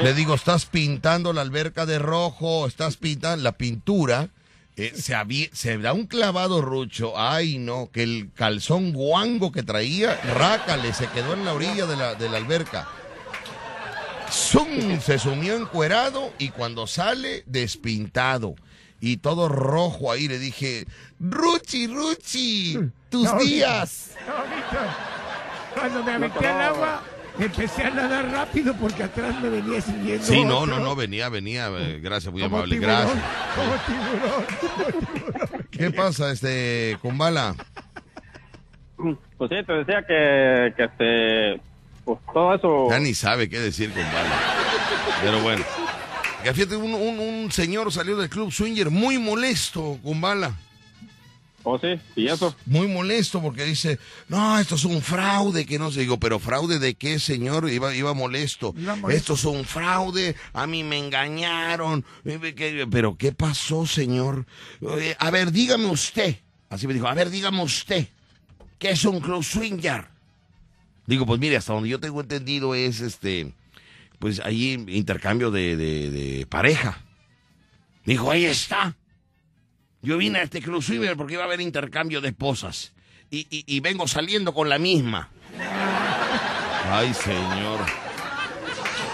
Le digo, estás pintando la alberca de rojo, estás pintando la pintura. eh, se, se da un clavado rucho. Ay, no, que el calzón guango que traía, rácale, se quedó en la orilla de la, de la alberca. ¡Zum! Se sumió encuerado y cuando sale, despintado. Y todo rojo ahí le dije, Ruchi, Ruchi, tus No, días. No. Cuando me aventé al agua, empecé a nadar rápido porque atrás me venía siguiendo. Sí, no, otro. no, no, venía, venía. eh, Gracias, muy Como amable, tiburón, gracias. Como tiburón, como tiburón. ¿Qué pasa, este, Kumbala? Pues sí, te decía que, que este, pues todo eso. Ya ni sabe qué decir Kumbala. Pero bueno. Fíjate, un, un- un señor salió del club Swinger muy molesto, Kumbala. Oh, sí, y eso. Muy molesto porque dice, no, esto es un fraude, que no sé. Digo, pero fraude de qué, señor? Iba, iba molesto. Esto es un fraude, a mí me engañaron. Eh, ¿qué- Pero ¿qué pasó, señor? Eh, A ver, dígame usted. Así me dijo, a ver, dígame usted. ¿Qué es un club swinger? Digo, pues mire, hasta donde yo tengo entendido es este, pues ahí intercambio de, de- de pareja. Dijo, ahí está. Yo vine a este swinger porque iba a haber intercambio de esposas. Y, y- y vengo saliendo con la misma. Ay, señor.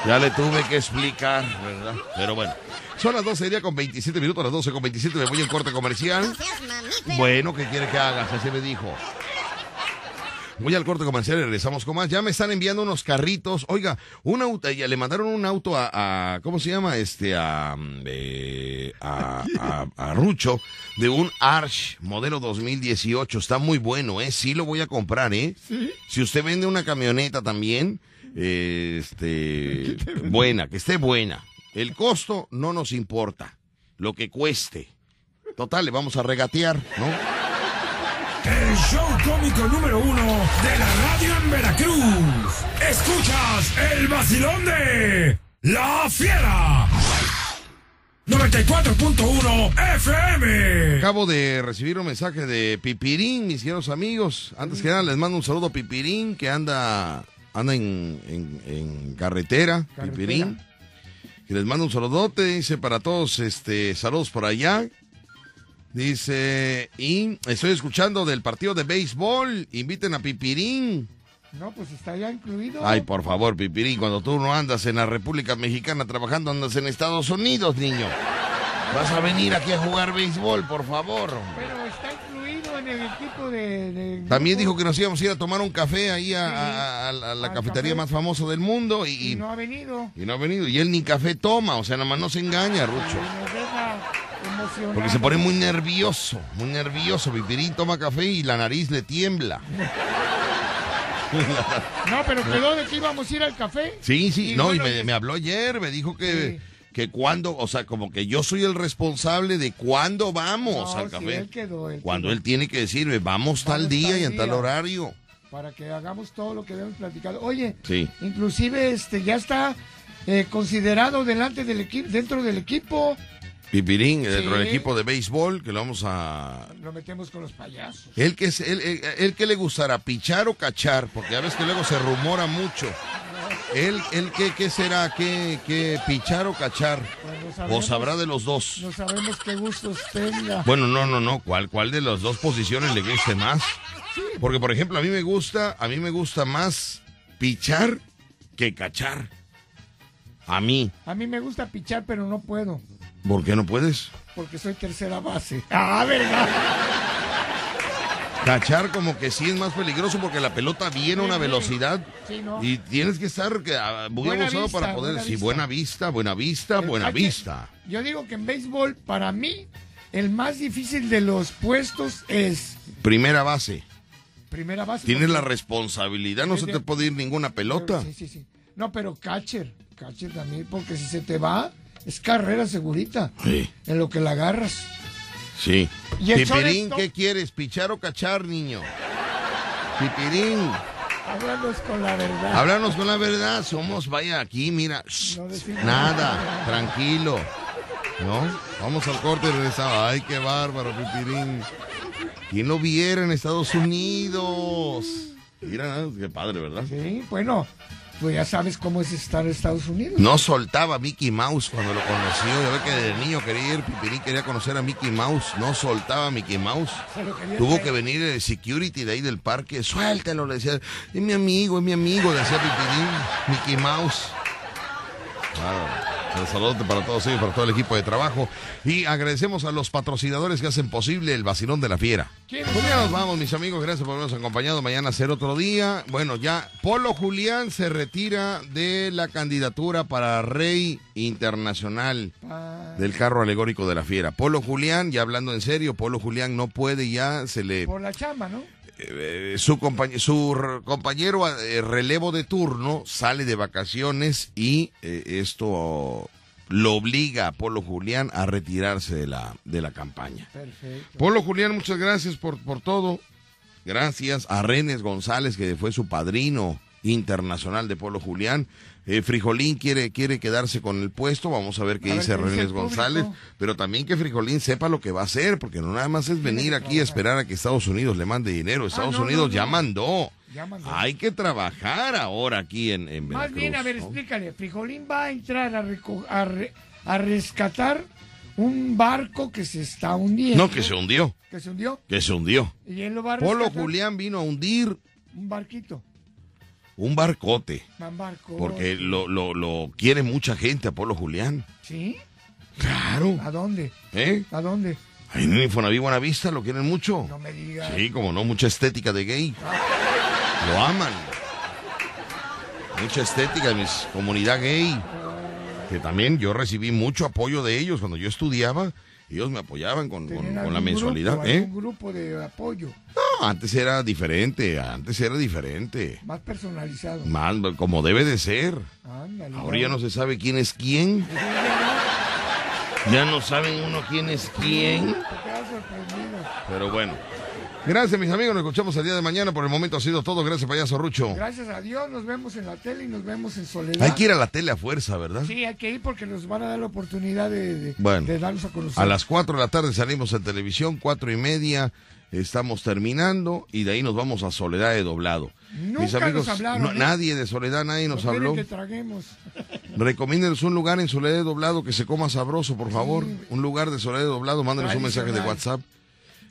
Ya le tuve que explicar, ¿verdad? Pero bueno. Son las 12 del día con 27 minutos, las 12 con 27 me voy en corte comercial. Bueno, ¿qué quiere que hagas? Así me dijo. Voy al corte comercial y regresamos con más. Ya me están enviando unos carritos. Oiga, un auto, ya le mandaron un auto a, a- ¿cómo se llama? Este, a, mm, eh, a, a- a Rucho de un Arch modelo 2018. Está muy bueno, ¿eh? Sí lo voy a comprar, ¿eh? Si usted vende una camioneta también, eh, este, buena, que esté buena. El costo no nos importa. Lo que cueste. Total, le vamos a regatear, ¿no? El show cómico número uno de la radio en Veracruz. Escuchas el vacilón de La Fiera. 94.1 FM. Acabo de recibir un mensaje de Pipirín, mis queridos amigos. Antes que nada, les mando un saludo a Pipirín, que anda, anda en, en- en carretera, Carretera. Pipirín. Y les mando un saludote, dice para todos, este, saludos por allá. Dice, y estoy escuchando del partido de béisbol, inviten a Pipirín. No, pues está ya incluido. Ay, por favor, Pipirín, cuando tú no andas en la República Mexicana trabajando, andas en Estados Unidos, niño. Vas a venir aquí a jugar béisbol, por favor. Pero está incluido en el equipo de. de- También dijo que nos íbamos a ir a tomar un café ahí a, a- a la, a la Al cafetería café. más famosa del mundo y, Y no ha venido. y no ha venido. Y él ni café toma, o sea, nada más no se engaña, Rucho. Y Porque se pone muy nervioso, muy nervioso. Pipirín toma café y la nariz le tiembla. No, pero quedó de que íbamos a ir al café. Sí, sí, Y no, y me, me habló ayer, me dijo que, que cuando, o sea, como que yo soy el responsable de cuándo vamos No, al sí, café. él quedó, él cuando quedó. él tiene que decirme, vamos tal día tal y en tal horario. Para que hagamos todo lo que habíamos platicado. Oye, Sí. inclusive este ya está eh, considerado delante del equipo, dentro del equipo. Pipirín, dentro del equipo de béisbol, que lo vamos a... Lo metemos con los payasos. Él que, es, él, él- él que le gustará, pichar o cachar, porque a veces que luego se rumora mucho. Él, él ¿qué, qué será? ¿Qué, qué pichar o cachar? Pues O sabrá de los dos. No sabemos qué gustos tenga. Bueno, no, no, no. ¿Cuál, cuál de las dos posiciones le guste más? Porque, por ejemplo, a mí me gusta, a mí me gusta más pichar que cachar. A mí. A mí me gusta pichar, pero no puedo. ¿Por qué no puedes? Porque soy tercera base. Ah, ¿verdad? Cachar como que sí es más peligroso porque la pelota viene a una velocidad sí, ¿no? y tienes que estar ah, muy Buena abusado vista, para poder... buena sí, vista. buena vista, buena vista, buena vista. Yo digo que en béisbol, para mí, el más difícil de los puestos es Primera base. primera base. Tienes la responsabilidad, no se te puede ir ninguna pelota. Sí, sí, sí. No, pero catcher. Catcher también, porque si se te va, Es carrera segurita. Sí. En lo que la agarras. Sí. ¿Y el Pipirín? ¿qué quieres? ¿Pichar o cachar, niño? Pipirín, Háblanos con la verdad. háblanos con la verdad. Somos, vaya, aquí, mira. shh, No decimos nada, tranquilo. ¿No? Vamos al corte y regresamos. Ay, qué bárbaro, Pipirín. ¿Quién lo viera en Estados Unidos? Mira, qué padre, ¿verdad? Sí, bueno, pues ya sabes cómo es estar en Estados Unidos. No soltaba a Mickey Mouse cuando lo conoció. Ya ve que de niño quería ir, Pipirín quería conocer a Mickey Mouse. No soltaba a Mickey Mouse. Tuvo que venir el security de ahí del parque. Suéltalo, le decía. Es mi amigo, es mi amigo, le decía Pipirín. Mickey Mouse. Claro. Un saludo para todos ellos, para todo el equipo de trabajo. Y agradecemos a los patrocinadores que hacen posible el vacilón de la fiera. Pues ya nos vamos, mis amigos. Gracias por habernos acompañado. Mañana será otro día. Bueno, ya Polo Julián se retira de la candidatura para Rey Internacional del carro alegórico de la fiera. Polo Julián, ya hablando en serio, Polo Julián no puede ya, se le Por la chamba, ¿no? Eh, su, compañ- su compañero eh, relevo de turno sale de vacaciones y eh, esto lo obliga a Polo Julián a retirarse de la, de la campaña. Perfecto. Polo Julián, muchas gracias por, por todo. Gracias a Renes González, que fue su padrino internacional de Polo Julián. Eh, Frijolín quiere, quiere quedarse con el puesto. Vamos a ver qué A dice público. González. Pero también que Frijolín sepa lo que va a hacer, porque no nada más es venir aquí a esperar a que Estados Unidos le mande dinero. Estados Ah, no, Unidos no, ya no. mandó. Ya mandó. Hay que trabajar ahora aquí en, en Más bien, a ver, explícale. Frijolín va a entrar a, a, re- a rescatar un barco que se está hundiendo. No, que se hundió. Que se hundió. Que se hundió. Y él lo va a Polo. Julián vino a hundir Un barquito. Un barcote. Porque lo, lo, lo quiere mucha gente a Polo Julián. ¿Sí? Claro. ¿A dónde? ¿Eh? ¿A dónde? Ahí en el Infonavit Buenavista lo quieren mucho. No me digas. Sí, como no, mucha estética de gay. Lo aman. Mucha estética de mi comunidad gay. Que también yo recibí mucho apoyo de ellos cuando yo estudiaba. Ellos me apoyaban con, con- ¿Tienen con la mensualidad. Grupo, ¿eh? grupo de apoyo No, antes era diferente, antes era diferente. más personalizado. Más, como debe de ser. Ándale. Ahora ya no se sabe quién es quién. Ya no saben uno quién es quién. Pero bueno. Gracias, mis amigos. Nos escuchamos el día de mañana. Por el momento ha sido todo. Gracias, payaso Rucho. Gracias a Dios nos vemos en la tele y nos vemos en soledad. Hay que ir a la tele a fuerza, ¿verdad? Sí, hay que ir porque nos van a dar la oportunidad de, de, Bueno. de darnos a conocer. A las 4 de la tarde salimos en televisión, cuatro y media. Estamos terminando y de ahí nos vamos a Soledad de Doblado. Nunca Mis amigos, nos hablaron, no, ¿eh? nadie de Soledad, nadie nos No quieren habló. que traguemos. Recomiéndenos un lugar en Soledad de Doblado que se coma sabroso, por favor. Un lugar de Soledad de Doblado, mándenos un mensaje de. WhatsApp.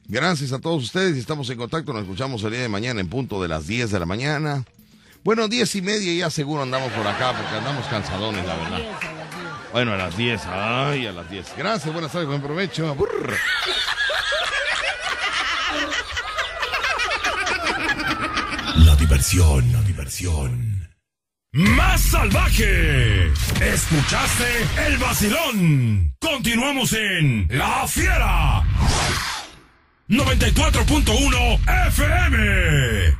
Gracias a todos ustedes estamos en contacto. Nos escuchamos el día de mañana en punto de las 10 de la mañana. Bueno, 10 y media ya seguro andamos por acá porque andamos cansadones, la verdad. Bueno, a las 10. Ay, a las 10. Gracias, buenas tardes, buen provecho. La diversión, la diversión. Más salvaje. Escuchaste el vacilón. Continuamos en La Fiera. 94.1 FM.